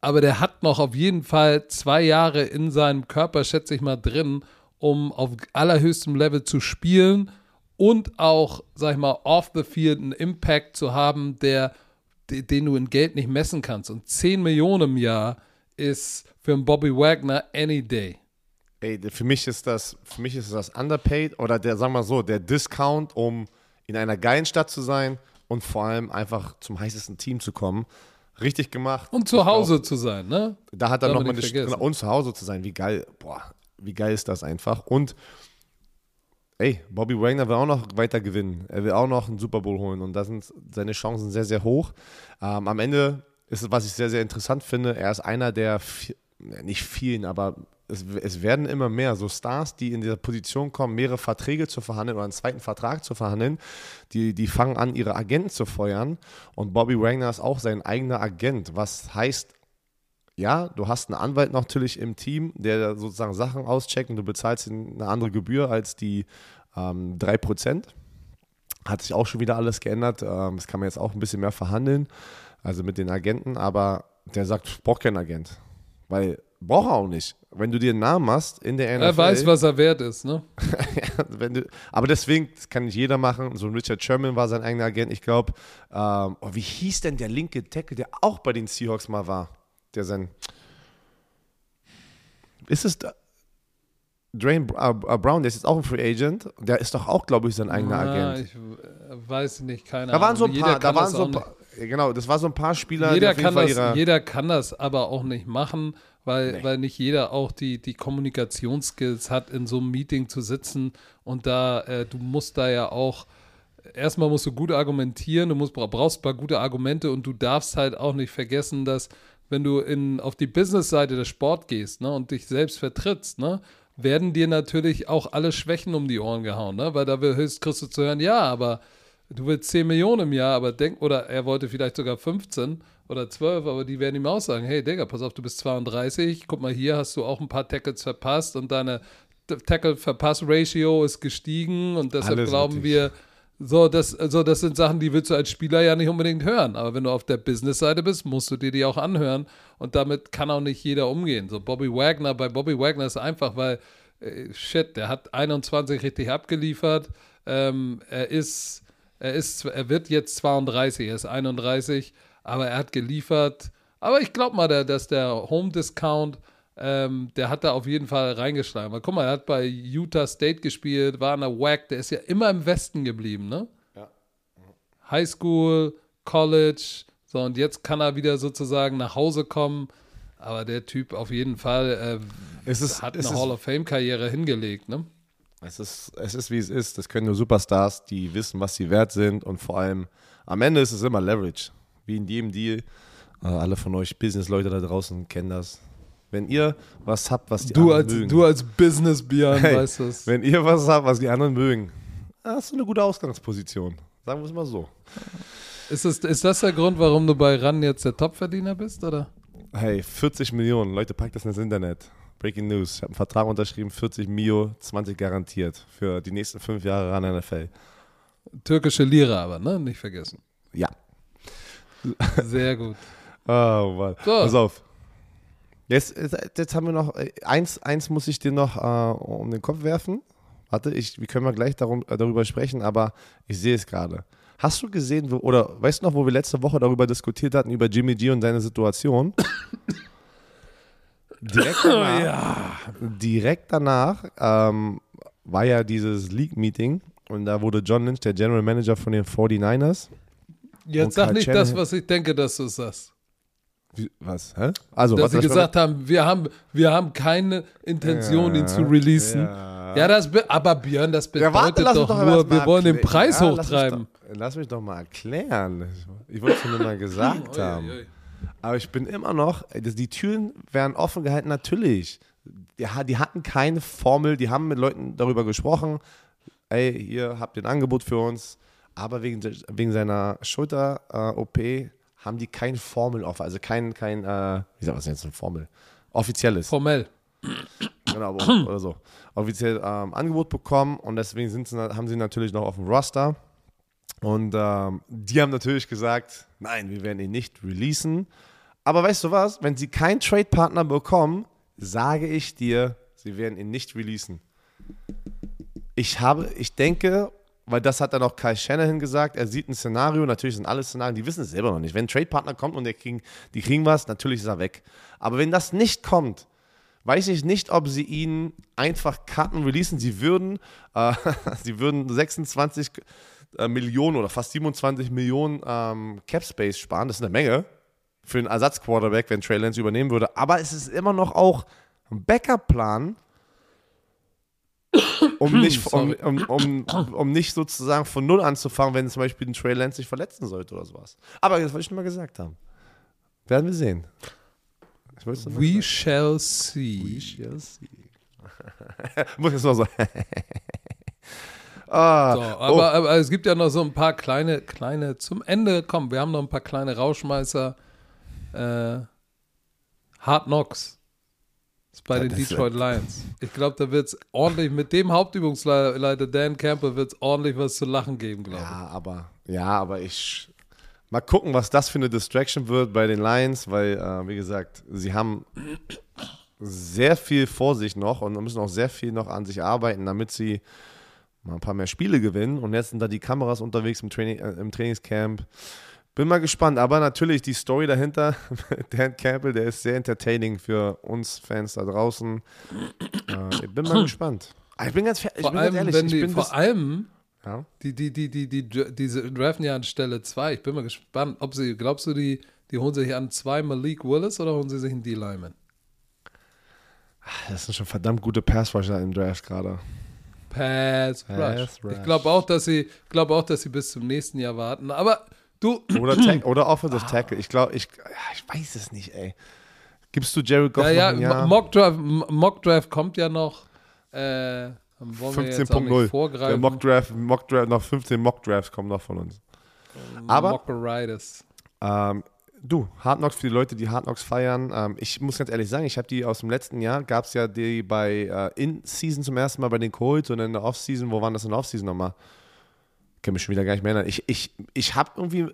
aber der hat noch auf jeden Fall zwei Jahre in seinem Körper, schätze ich mal, drin, um auf allerhöchstem Level zu spielen und auch, sag ich mal, off the field einen Impact zu haben, der, den du in Geld nicht messen kannst. Und 10 Millionen im Jahr ist für einen Bobby Wagner any day. Ey, für mich ist das, für mich ist das underpaid oder der, sagen wir so, der Discount, um in einer geilen Stadt zu sein und vor allem einfach zum heißesten Team zu kommen. Richtig gemacht. Und zu Hause glaub, zu sein, ne? Da hat er nochmal eine Stunde, und zu Hause zu sein. Wie geil, boah, wie geil ist das einfach. Und ey, Bobby Wagner will auch noch weiter gewinnen. Er will auch noch einen Super Bowl holen und da sind seine Chancen sehr, sehr hoch. Ähm, am Ende ist es, was ich sehr, sehr interessant finde, er ist einer der, nicht vielen, aber es, es, werden immer mehr so Stars, die in dieser Position kommen, mehrere Verträge zu verhandeln oder einen zweiten Vertrag zu verhandeln. Die, die fangen an, ihre Agenten zu feuern. Und Bobby Wagner ist auch sein eigener Agent, was heißt, ja, du hast einen Anwalt natürlich im Team, der sozusagen Sachen auscheckt und du bezahlst eine andere Gebühr als die ähm, 3%. Hat sich auch schon wieder alles geändert. Ähm, das kann man jetzt auch ein bisschen mehr verhandeln, also mit den Agenten, aber der sagt, ich brauche keinen Agent. Weil braucht er auch nicht. Wenn du dir einen Namen machst in der NFL. Er weiß, was er wert ist, ne? ja, du, aber deswegen, das kann nicht jeder machen. So ein Richard Sherman war sein eigener Agent. Ich glaube, ähm, oh, wie hieß denn der linke Tackle, der auch bei den Seahawks mal war? Der sein. Ist es da? Dwayne äh, Brown, der ist jetzt auch ein Free Agent. Der ist doch auch, glaube ich, sein eigener Na, Agent. Ich äh, weiß nicht, keine Da waren so Ahnung. ein Jeder paar, da waren so paar, genau, das war so ein paar Spieler, jeder, kann das, jeder kann das aber auch nicht machen, weil, Nee. weil nicht jeder auch die, die Kommunikationsskills hat, in so einem Meeting zu sitzen und da, äh, du musst da ja auch, erstmal musst du gut argumentieren, du musst, brauchst ein paar gute Argumente und du darfst halt auch nicht vergessen, dass wenn du in, auf die Business-Seite des Sport gehst ne, und dich selbst vertrittst, ne, werden dir natürlich auch alle Schwächen um die Ohren gehauen, ne? Weil da will höchst kriegst du zu hören, ja, aber du willst 10 Millionen im Jahr, aber denk, oder er wollte vielleicht sogar 15 oder 12, aber die werden ihm auch sagen, hey Digga, pass auf, du bist 32, guck mal hier, hast du auch ein paar Tackles verpasst und deine Tackle-Verpass-Ratio ist gestiegen und deshalb Alles glauben richtig. wir, so das, so, das sind Sachen, die willst du als Spieler ja nicht unbedingt hören. Aber wenn du auf der Business-Seite bist, musst du dir die auch anhören. Und damit kann auch nicht jeder umgehen. So Bobby Wagner, bei Bobby Wagner ist einfach, weil, äh, shit, der hat 21 richtig abgeliefert. Ähm, er ist, er ist, er wird jetzt 32, er ist 31, aber er hat geliefert. Aber ich glaube mal, dass der Home Discount, ähm, der hat da auf jeden Fall reingeschlagen. Weil guck mal, er hat bei Utah State gespielt, war in der WAC, der ist ja immer im Westen geblieben, ne? Ja. High School, College, so und jetzt kann er wieder sozusagen nach Hause kommen. Aber der Typ auf jeden Fall äh, ist- hat eine Hall of Fame-Karriere hingelegt, ne? Es ist, es ist, wie es ist. Das können nur Superstars, die wissen, was sie wert sind. Und vor allem, am Ende ist es immer Leverage. Wie in jedem Deal. Äh, alle von euch Business-Leute da draußen kennen das. Wenn ihr was habt, was die Du anderen als, mögen. du als Business Björn Hey, weißt das. Wenn ihr was habt, was die anderen mögen, hast du eine gute Ausgangsposition. Sagen wir es mal so. Ist, das, ist das der Grund, warum du bei RAN jetzt der Topverdiener bist, oder? Hey, 40 Millionen. Leute, packt das ins Internet. Breaking News. Ich habe einen Vertrag unterschrieben, 40 Mio, 20 garantiert. Für die nächsten fünf Jahre ran NFL. Türkische Lira aber, ne? Nicht vergessen. Ja. Sehr gut. Oh Mann. So. Pass auf. Jetzt, jetzt haben wir noch, äh, eins, eins muss ich dir noch äh, um den Kopf werfen. Warte, ich, wir können mal gleich darum, äh, darüber sprechen, aber ich sehe es gerade. Hast du gesehen, wo, oder weißt du noch, wo wir letzte Woche darüber diskutiert hatten, über Jimmy G und seine Situation? direkt danach, direkt danach ähm, war ja dieses League-Meeting und da wurde John Lynch, der General Manager von den 49ers. Jetzt sag nicht das, was ich denke, dass du sagst. Wie, was? Hä? Also, Dass warte, sie gesagt haben, wir haben, wir haben keine Intention, ihn zu releasen. Ja, Ja. das, be- aber Björn, das Ja, bedeutet warte, lass mich doch doch nur, wir wollen den. Preis Ja, lass mich hochtreiben. Doch, lass mich doch mal erklären. Ich wollte es nur mal gesagt haben. Aber ich bin immer noch, die Türen werden offen gehalten, natürlich. Die, ha- die hatten keine Formel, die haben mit Leuten darüber gesprochen. Ey, hier habt ihr ein Angebot für uns. Aber wegen, wegen seiner Schulter-OP haben die keine Formel offen. Also kein, kein äh, wie sagt man jetzt, eine Formel? Offizielles. Formell. Genau, aber- oder so. Offiziell ähm, Angebot bekommen und deswegen sind sie, haben sie natürlich noch auf dem Roster. Und ähm, die haben natürlich gesagt, nein, wir werden ihn nicht releasen. Aber weißt du was? Wenn sie keinen Trade-Partner bekommen, sage ich dir, sie werden ihn nicht releasen. Ich habe, ich denke, weil das hat dann auch Kai Shanahan gesagt, er sieht ein Szenario, natürlich sind alle Szenarien, die wissen es selber noch nicht. Wenn ein Trade-Partner kommt und kriegen, die kriegen was, natürlich ist er weg. Aber wenn das nicht kommt, weiß ich nicht, ob sie ihn einfach cutten, releasen. Sie würden, äh, sie würden 26 äh, Millionen oder fast 27 Millionen ähm, Cap Space sparen. Das ist eine Menge für einen Ersatzquarterback, wenn Trey Lance übernehmen würde. Aber es ist immer noch auch ein Backup-Plan, um nicht, um, um, um, nicht sozusagen von Null anzufangen, wenn zum Beispiel ein Trey Lance sich verletzen sollte oder sowas. Aber das wollte ich schon mal gesagt haben. Werden wir sehen. Nur mal We shall see. shall see. Muss jetzt noch so. ah, So, aber, aber es gibt ja noch so ein paar kleine, kleine, zum Ende, komm, wir haben noch ein paar kleine Rauschmeißer. Äh, Hard Knocks. Bei den Detroit Lions. Ich glaube, da wird es ordentlich, mit dem Hauptübungsleiter Dan Campbell wird es ordentlich was zu lachen geben, glaube ich. ja, aber, ja, aber ich. Mal gucken, was das für eine Distraction wird bei den Lions, weil, äh, wie gesagt, sie haben sehr viel vor sich noch und müssen auch sehr viel noch an sich arbeiten, damit sie mal ein paar mehr Spiele gewinnen. Und jetzt sind da die Kameras unterwegs im, Training, äh, im Trainingscamp. Bin mal gespannt, aber natürlich die Story dahinter, Dan Campbell, der ist sehr entertaining für uns Fans da draußen. Äh, ich bin mal gespannt. Ah, Ich bin ganz, ich Vor bin allem, ganz ehrlich, die, bin vor allem, ja. die, die, die, die, die, die, diese draften ja an Stelle 2. Ich bin mal gespannt, ob sie, glaubst du, die, die holen sich an zwei Malik Willis oder holen sie sich einen D-Lyman? Das sind schon verdammt gute Passrusher im Draft gerade. Pass, Pass Rush. Rush. Ich glaube auch, dass sie, glaube auch, dass sie bis zum nächsten Jahr warten. Aber du, Oder, Tack, oder Offensive Tackle. Ich glaube, ich, ja, ich weiß es nicht, ey. Gibst du Jared Goff ja, ja, noch Jahr? Mock Draft, Mock Draft kommt ja noch. Äh, wollen wir jetzt auch nicht 15.0. Der vorgreifen. Mock Draft, Mock Draft, noch 15 Mock Drafts kommen noch von uns. aber- Mockeritis. Ähm, du, Hard Knocks für die Leute, die Hard Knocks feiern. Ähm, ich muss ganz ehrlich sagen, ich habe die aus dem letzten Jahr, gab es ja die bei äh, In-Season zum ersten Mal bei den Colts und in der Off-Season, wo waren das in der Off-Season nochmal? Kann mich schon wieder gar nicht mehr erinnern. Ich, ich, ich habe irgendwie,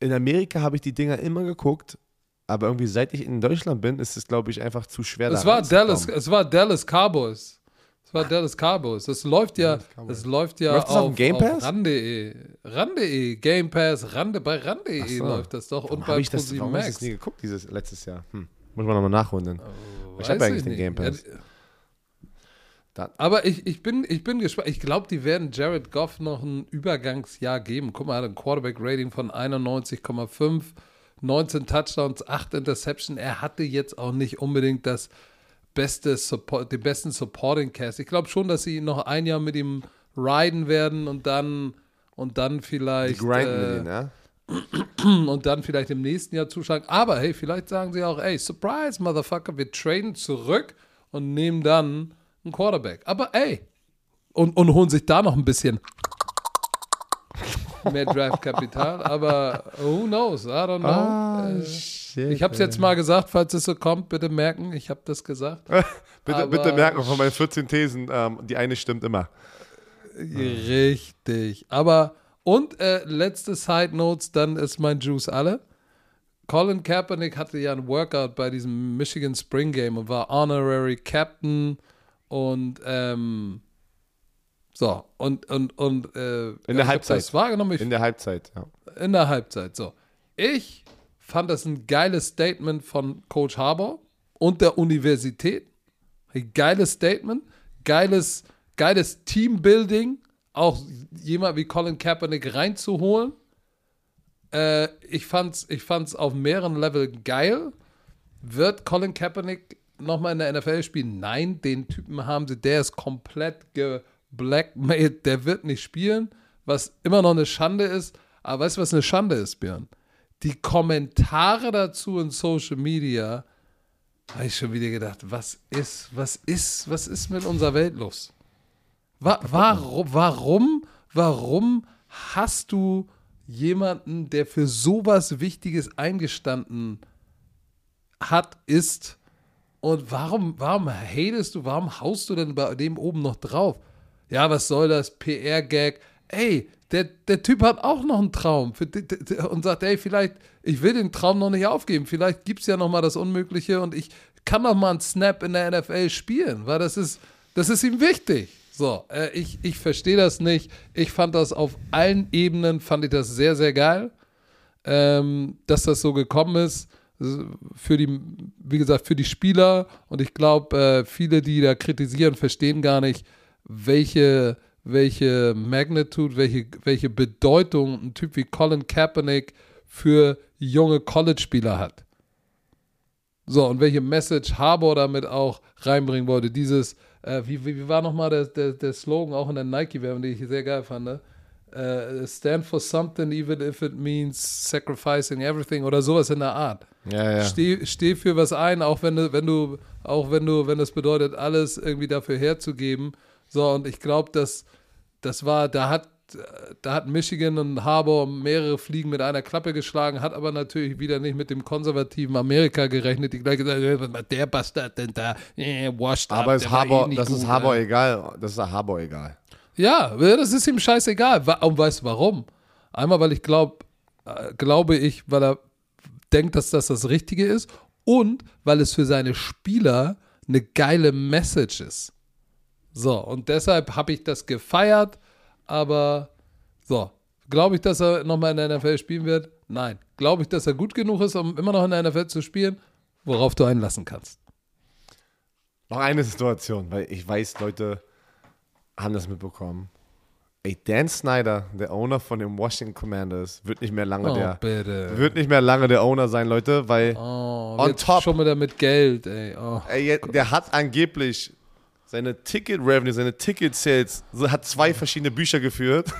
in Amerika habe ich die Dinger immer geguckt, aber irgendwie seit ich in Deutschland bin, ist es, glaube ich, einfach zu schwer. Es da war. Dallas, es war Dallas Cowboys. Es war Dallas Cowboys. Das läuft ja, das läuft ja Läuft das auf auf, dem Game auf Pass? ran.de. Ran.de, Game Pass, Rande, bei ran.de Ach so. läuft das doch Warum und habe bei ich das, warum hab ich Max. das nie geguckt dieses letztes Jahr? Hm. Muss man nochmal nachholen. Dann. ich habe eigentlich den nicht. Game Pass. Ja, Da- aber ich, ich, bin, ich bin gespannt. Ich glaube, die werden Jared Goff noch ein Übergangsjahr geben. Guck mal, er hat ein Quarterback-Rating von 91,5, 19 Touchdowns, 8 Interception. Er hatte jetzt auch nicht unbedingt das beste Support, den besten Supporting Cast. Ich glaube schon, dass sie noch ein Jahr mit ihm riden werden und dann und dann Die vielleicht grinden äh, mit ihnen, ja? und dann vielleicht im nächsten Jahr zuschlagen. Aber hey, vielleicht sagen sie auch, ey, Surprise, Motherfucker, wir traden zurück und nehmen dann einen Quarterback. Aber ey, und, und holen sich da noch ein bisschen mehr Draftkapital. Aber who knows? I don't know. Ah, Äh, shit, ich habe es jetzt mal gesagt, falls es so kommt, bitte merken, ich habe das gesagt. Bitte, Aber- bitte merken von meinen 14 Thesen, ähm, die eine stimmt immer. Richtig. Aber, und äh, letzte Side Notes, dann ist mein Juice alle. Colin Kaepernick hatte ja ein Workout bei diesem Michigan Spring Game und war Honorary Captain und ähm, so und und und äh, In der Halbzeit. Das wahrgenommen. Ich, In der Halbzeit, ja. in der Halbzeit. So. Ich fand das ein geiles Statement von Coach Harbour und der Universität. Ein geiles Statement, geiles, geiles Teambuilding, auch jemand wie Colin Kaepernick reinzuholen. Äh, ich fand's, ich fand's auf mehreren Leveln geil. Wird Colin Kaepernick nochmal in der NFL spielen? Nein, den Typen haben sie, der ist komplett geblackmailt, der wird nicht spielen, was immer noch eine Schande ist. Aber weißt du, was eine Schande ist, Björn? Die Kommentare dazu in Social Media, habe ich schon wieder gedacht, was ist, was ist, was ist mit unserer Welt los? Wa warum, warum, warum hast du jemanden, der für sowas Wichtiges eingestanden hat, ist und warum, warum hatest du, warum haust du denn bei dem oben noch drauf? Ja, was soll das? PR-Gag. Ey, der, der Typ hat auch noch einen Traum für, und sagt, ey, vielleicht, ich will den Traum noch nicht aufgeben. Vielleicht gibt es ja noch mal das Unmögliche und ich kann noch mal einen Snap in der NFL spielen, weil das ist, das ist ihm wichtig. So, äh, ich, ich verstehe das nicht. Ich fand das auf allen Ebenen, fand ich das sehr, sehr geil ähm, dass das so gekommen ist. Für die, wie gesagt, für die Spieler und ich glaube, äh, viele, die da kritisieren, verstehen gar nicht, welche, welche Magnitude, welche, welche Bedeutung ein Typ wie Colin Kaepernick für junge College-Spieler hat. So, und welche Message Harbour damit auch reinbringen wollte. Dieses, äh, wie, wie, wie war nochmal der, der, der Slogan auch in der Nike-Werbung, den ich sehr geil fand, ne? Äh, stand for something, even if it means sacrificing everything oder sowas in der Art. Ja, ja. Steh, steh für was ein, auch wenn du, wenn du, auch wenn du, wenn das bedeutet, alles irgendwie dafür herzugeben. So, und ich glaube, dass das war, da hat, da hat Michigan und Harbour mehrere Fliegen mit einer Klappe geschlagen, hat aber natürlich wieder nicht mit dem konservativen Amerika gerechnet, die gleich gesagt haben, der Bastard denn da, äh, washed up, Aber ist Harbour, eh das ist gut, Harbour äh. egal. Das ist Harbour egal. Ja, das ist ihm scheißegal. Und weißt du warum? Einmal, weil ich glaube, äh, glaube ich, weil er denkt, dass das das Richtige ist und weil es für seine Spieler eine geile Message ist. So, und deshalb habe ich das gefeiert, aber so, Glaube ich, dass er nochmal in der NFL spielen wird? Nein. Glaube ich, dass er gut genug ist, um immer noch in der NFL zu spielen? Worauf du einlassen kannst. Noch eine Situation, weil ich weiß, Leute haben das mitbekommen. Ey, Dan Snyder, der Owner von den Washington Commanders, wird nicht mehr lange Oh, der bitte. wird nicht mehr lange der Owner sein, Leute, weil Oh, On jetzt top. schon wieder mit Geld, ey. Oh. ey, der hat angeblich seine Ticket Revenue, seine Ticket Sales, hat zwei verschiedene Bücher geführt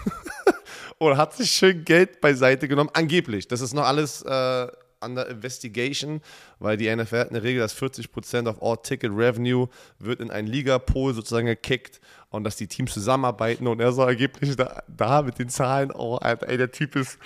und hat sich schön Geld beiseite genommen. Angeblich, das ist noch alles äh, under investigation, weil die NFL hat eine Regel, dass 40% of all Ticket Revenue wird in einen Liga-Pool sozusagen gekickt und dass die Teams zusammenarbeiten und er soll angeblich da, da mit den Zahlen, oh, ey, der Typ ist,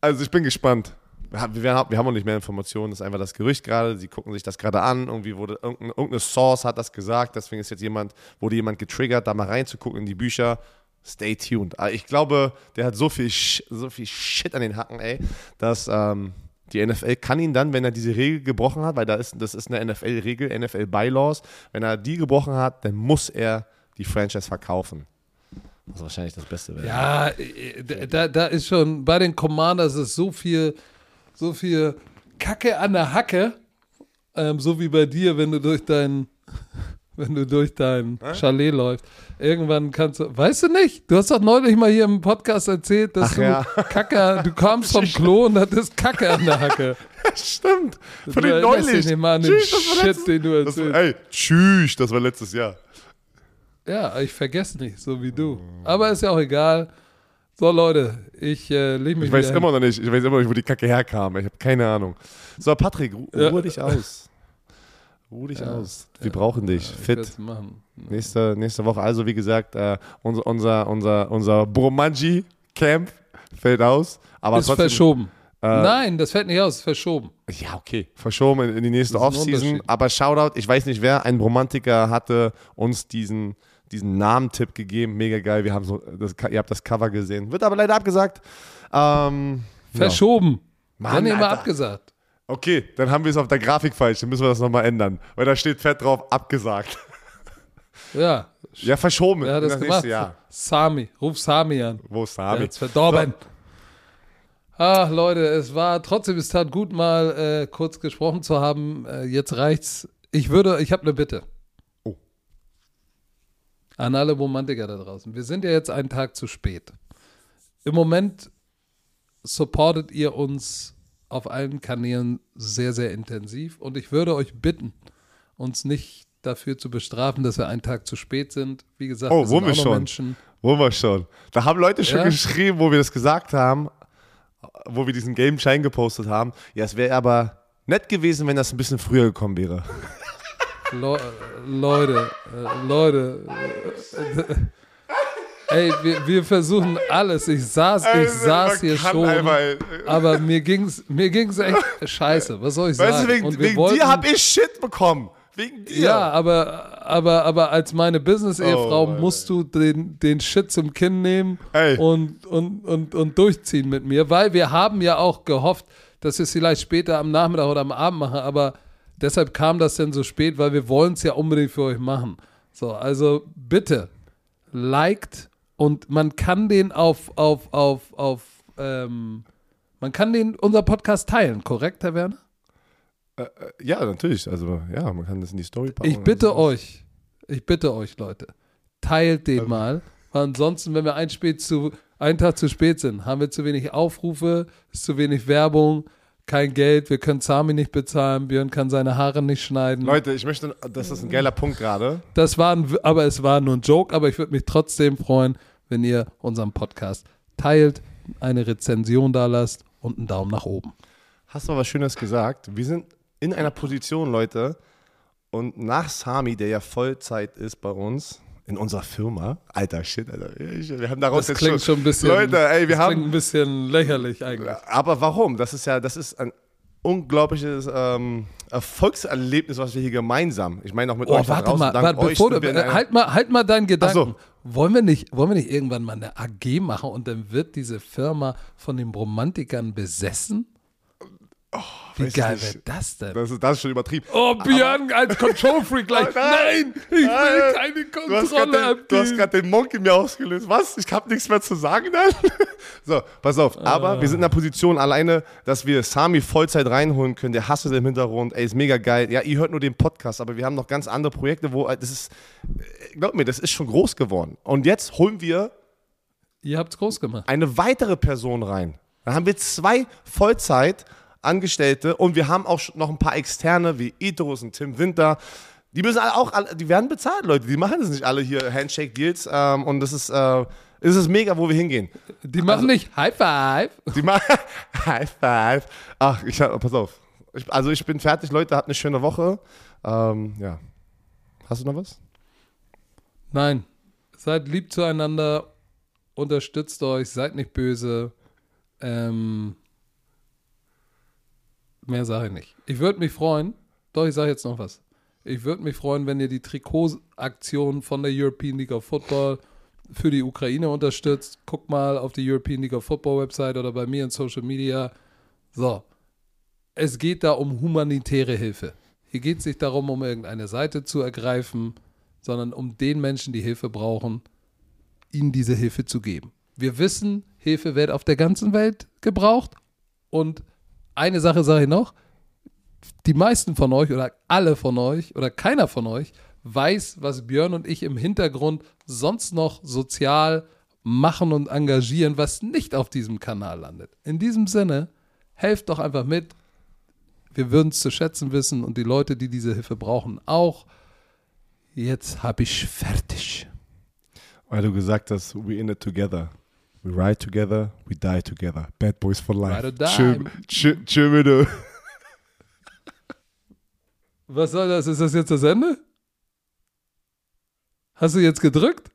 also ich bin gespannt. Wir haben, wir haben noch nicht mehr Informationen, das ist einfach das Gerücht gerade. Sie gucken sich das gerade an. Irgendwie wurde irgendeine, irgendeine Source hat das gesagt. Deswegen ist jetzt jemand, wurde jemand getriggert, da mal reinzugucken in die Bücher. Stay tuned. Aber ich glaube, der hat so viel, so viel Shit an den Hacken, ey, dass ähm, die NFL kann ihn dann, wenn er diese Regel gebrochen hat, weil da ist, das ist eine NFL-Regel, NFL-Bylaws, wenn er die gebrochen hat, dann muss er die Franchise verkaufen. Was wahrscheinlich das Beste wäre. Ja, äh, da, da ist schon, bei den Commanders ist so viel, so viel Kacke an der Hacke, ähm, so wie bei dir, wenn du durch dein, wenn du durch dein Chalet läufst. Irgendwann kannst du, weißt du nicht? Du hast doch neulich mal hier im Podcast erzählt, dass Ach du ja. Kacke, du kamst vom Klo und hattest Kacke an der Hacke. Stimmt. Von den dich neulich. nicht mal an den Tschüss, Shit, letztes- den du Das war, erzählst. ey, tschüss, das war letztes Jahr. Ja, ich vergesse nicht, so wie du. Aber ist ja auch egal. So, Leute, ich äh, leg mich Ich weiß wieder immer noch nicht, ich weiß immer noch nicht, wo die Kacke herkam. Ich habe keine Ahnung. So, Patrick, ru Ja. ruhe dich aus. Ruhe dich Ja, aus. Wir brauchen dich. Ich Fit. Nächste, nächste Woche. Also, wie gesagt, äh, unser, unser, unser, unser Bromanji-Camp fällt aus. Aber ist trotzdem, verschoben. äh, Nein, das fällt nicht aus, ist verschoben. Ja, okay. Verschoben in, in die nächste Offseason. Aber Shoutout, ich weiß nicht wer, ein Romantiker hatte uns diesen, diesen Namentipp gegeben. Mega geil. Wir haben so, das, ihr habt das Cover gesehen. Wird aber leider abgesagt. Ähm, ja. Verschoben. Mann, Dann immer abgesagt. Okay, dann haben wir es auf der Grafik falsch. Dann müssen wir das nochmal ändern. Weil da steht fett drauf, abgesagt. Ja, Ja, verschoben. in das das gemacht? Jahr. Sami, ruf Sami an. Wo ist Sami? hat's verdorben. Ach, Leute, es war trotzdem, es tat gut, mal äh, kurz gesprochen zu haben. Äh, jetzt reicht's. Ich würde, ich habe eine Bitte. Oh. An alle Romantiker da draußen. Wir sind ja jetzt einen Tag zu spät. Im Moment supportet ihr uns auf allen Kanälen sehr, sehr intensiv und ich würde euch bitten, uns nicht dafür zu bestrafen, dass wir einen Tag zu spät sind. Wie gesagt, Oh, wir sind wir schon? Menschen. Wo wir schon. Da haben Leute schon Ja? geschrieben, wo wir das gesagt haben, wo wir diesen Game Shine gepostet haben. Ja, es wäre aber nett gewesen, wenn das ein bisschen früher gekommen wäre. Le Leute, äh, Leute. Äh, ey, wir, wir versuchen alles. Ich saß, ich saß hier schon. Aber mir ging's, mir ging's echt scheiße. Was soll ich sagen? weißt du, wegen, wegen wollten- dir habe ich Shit bekommen. Wegen dir. Ja, aber, aber, aber als meine Business-Ehefrau Oh, musst du den, den Shit zum Kinn nehmen Ey. und, und, und, und durchziehen mit mir, weil wir haben ja auch gehofft, dass wir es vielleicht später am Nachmittag oder am Abend machen, aber deshalb kam das denn so spät, weil wir wollen es ja unbedingt für euch machen. So, also bitte, liked und man kann den auf, auf, auf, auf, ähm, man kann den, unser Podcast teilen, korrekt, Herr Werner? Ja, natürlich. Also, ja, man kann das in die Story packen. Ich bitte euch, ich bitte euch, Leute, teilt den mal. Weil ansonsten, wenn wir ein spät zu, einen Tag zu spät sind, haben wir zu wenig Aufrufe, ist zu wenig Werbung, kein Geld, wir können Sami nicht bezahlen, Björn kann seine Haare nicht schneiden. Leute, ich möchte, das ist ein geiler Punkt gerade. Das war ein, aber es war nur ein Joke, aber ich würde mich trotzdem freuen, wenn ihr unseren Podcast teilt, eine Rezension da lasst und einen Daumen nach oben. Hast du was Schönes gesagt. Wir sind in einer Position, Leute, und nach Sami, der ja Vollzeit ist bei uns, in unserer Firma, alter Shit, Alter, wir haben daraus Das jetzt klingt schon ein bisschen, Leute, ey, wir das haben, klingt ein bisschen lächerlich eigentlich. aber warum? Das ist ja, das ist ein unglaubliches ähm, Erfolgserlebnis, was wir hier gemeinsam, ich meine auch mit Oh, euch da warte draußen, mal, warte, bevor du, äh, halt mal, halt mal deinen Gedanken. Ach Wollen wir nicht, wollen wir nicht irgendwann mal eine AG machen und dann wird diese Firma von den Romantikern besessen? Wie weiß ich geil wäre das denn? Das ist, das ist schon übertrieben. Oh, Björn als Control Freak gleich. Oh, nein, ich will nein. keine Du hast Kontrolle gerade den, du hast abgeben. grad den Monk in mir ausgelöst. Was? Ich habe nichts mehr zu sagen dann? so, pass auf. Aber wir sind in der Position alleine, dass wir Sami Vollzeit reinholen können. Der hasselt im Hintergrund. Ey, ist mega geil. Ja, ihr hört nur den Podcast, aber wir haben noch ganz andere Projekte, wo äh, das ist, äh, glaub mir, das ist schon groß geworden. Und jetzt holen wir Ihr habt's groß gemacht. eine weitere Person rein. Dann haben wir zwei Vollzeit-Angestellte und wir haben auch noch ein paar Externe wie Itorus und Tim Winter. Die müssen alle auch, alle, die werden bezahlt, Leute. Die machen das nicht alle hier, Handshake-Deals. Ähm, und das ist, äh, es ist mega, wo wir hingehen. Die machen nicht High Five. Die machen High Five. Ach, ich pass auf. Ich, also ich bin fertig, Leute. Habt eine schöne Woche. Ähm, ja. Hast du noch was? Nein. Seid lieb zueinander. Unterstützt euch. Seid nicht böse. Ähm, mehr sage ich nicht. Ich würde mich freuen. Doch, ich sage jetzt noch was. Ich würde mich freuen, wenn ihr die Trikotaktion von der European League of Football für die Ukraine unterstützt. Guckt mal auf die European League of Football Website oder bei mir in Social Media. So. Es geht da um humanitäre Hilfe. Hier geht es nicht darum, um irgendeine Seite zu ergreifen, sondern um den Menschen, die Hilfe brauchen, ihnen diese Hilfe zu geben. Wir wissen, Hilfe wird auf der ganzen Welt gebraucht. Und eine Sache sage ich noch, die meisten von euch oder alle von euch oder keiner von euch weiß, was Björn und ich im Hintergrund sonst noch sozial machen und engagieren, was nicht auf diesem Kanal landet. In diesem Sinne, helft doch einfach mit. Wir würden es zu schätzen wissen und die Leute, die diese Hilfe brauchen, auch. Jetzt habe ich fertig. Weil du gesagt hast, we in it together. We ride together, we die together. Bad Boys for life. Ride or die. Tschö, tschö, bitte. Was soll das? Ist das jetzt das Ende? Hast du jetzt gedrückt?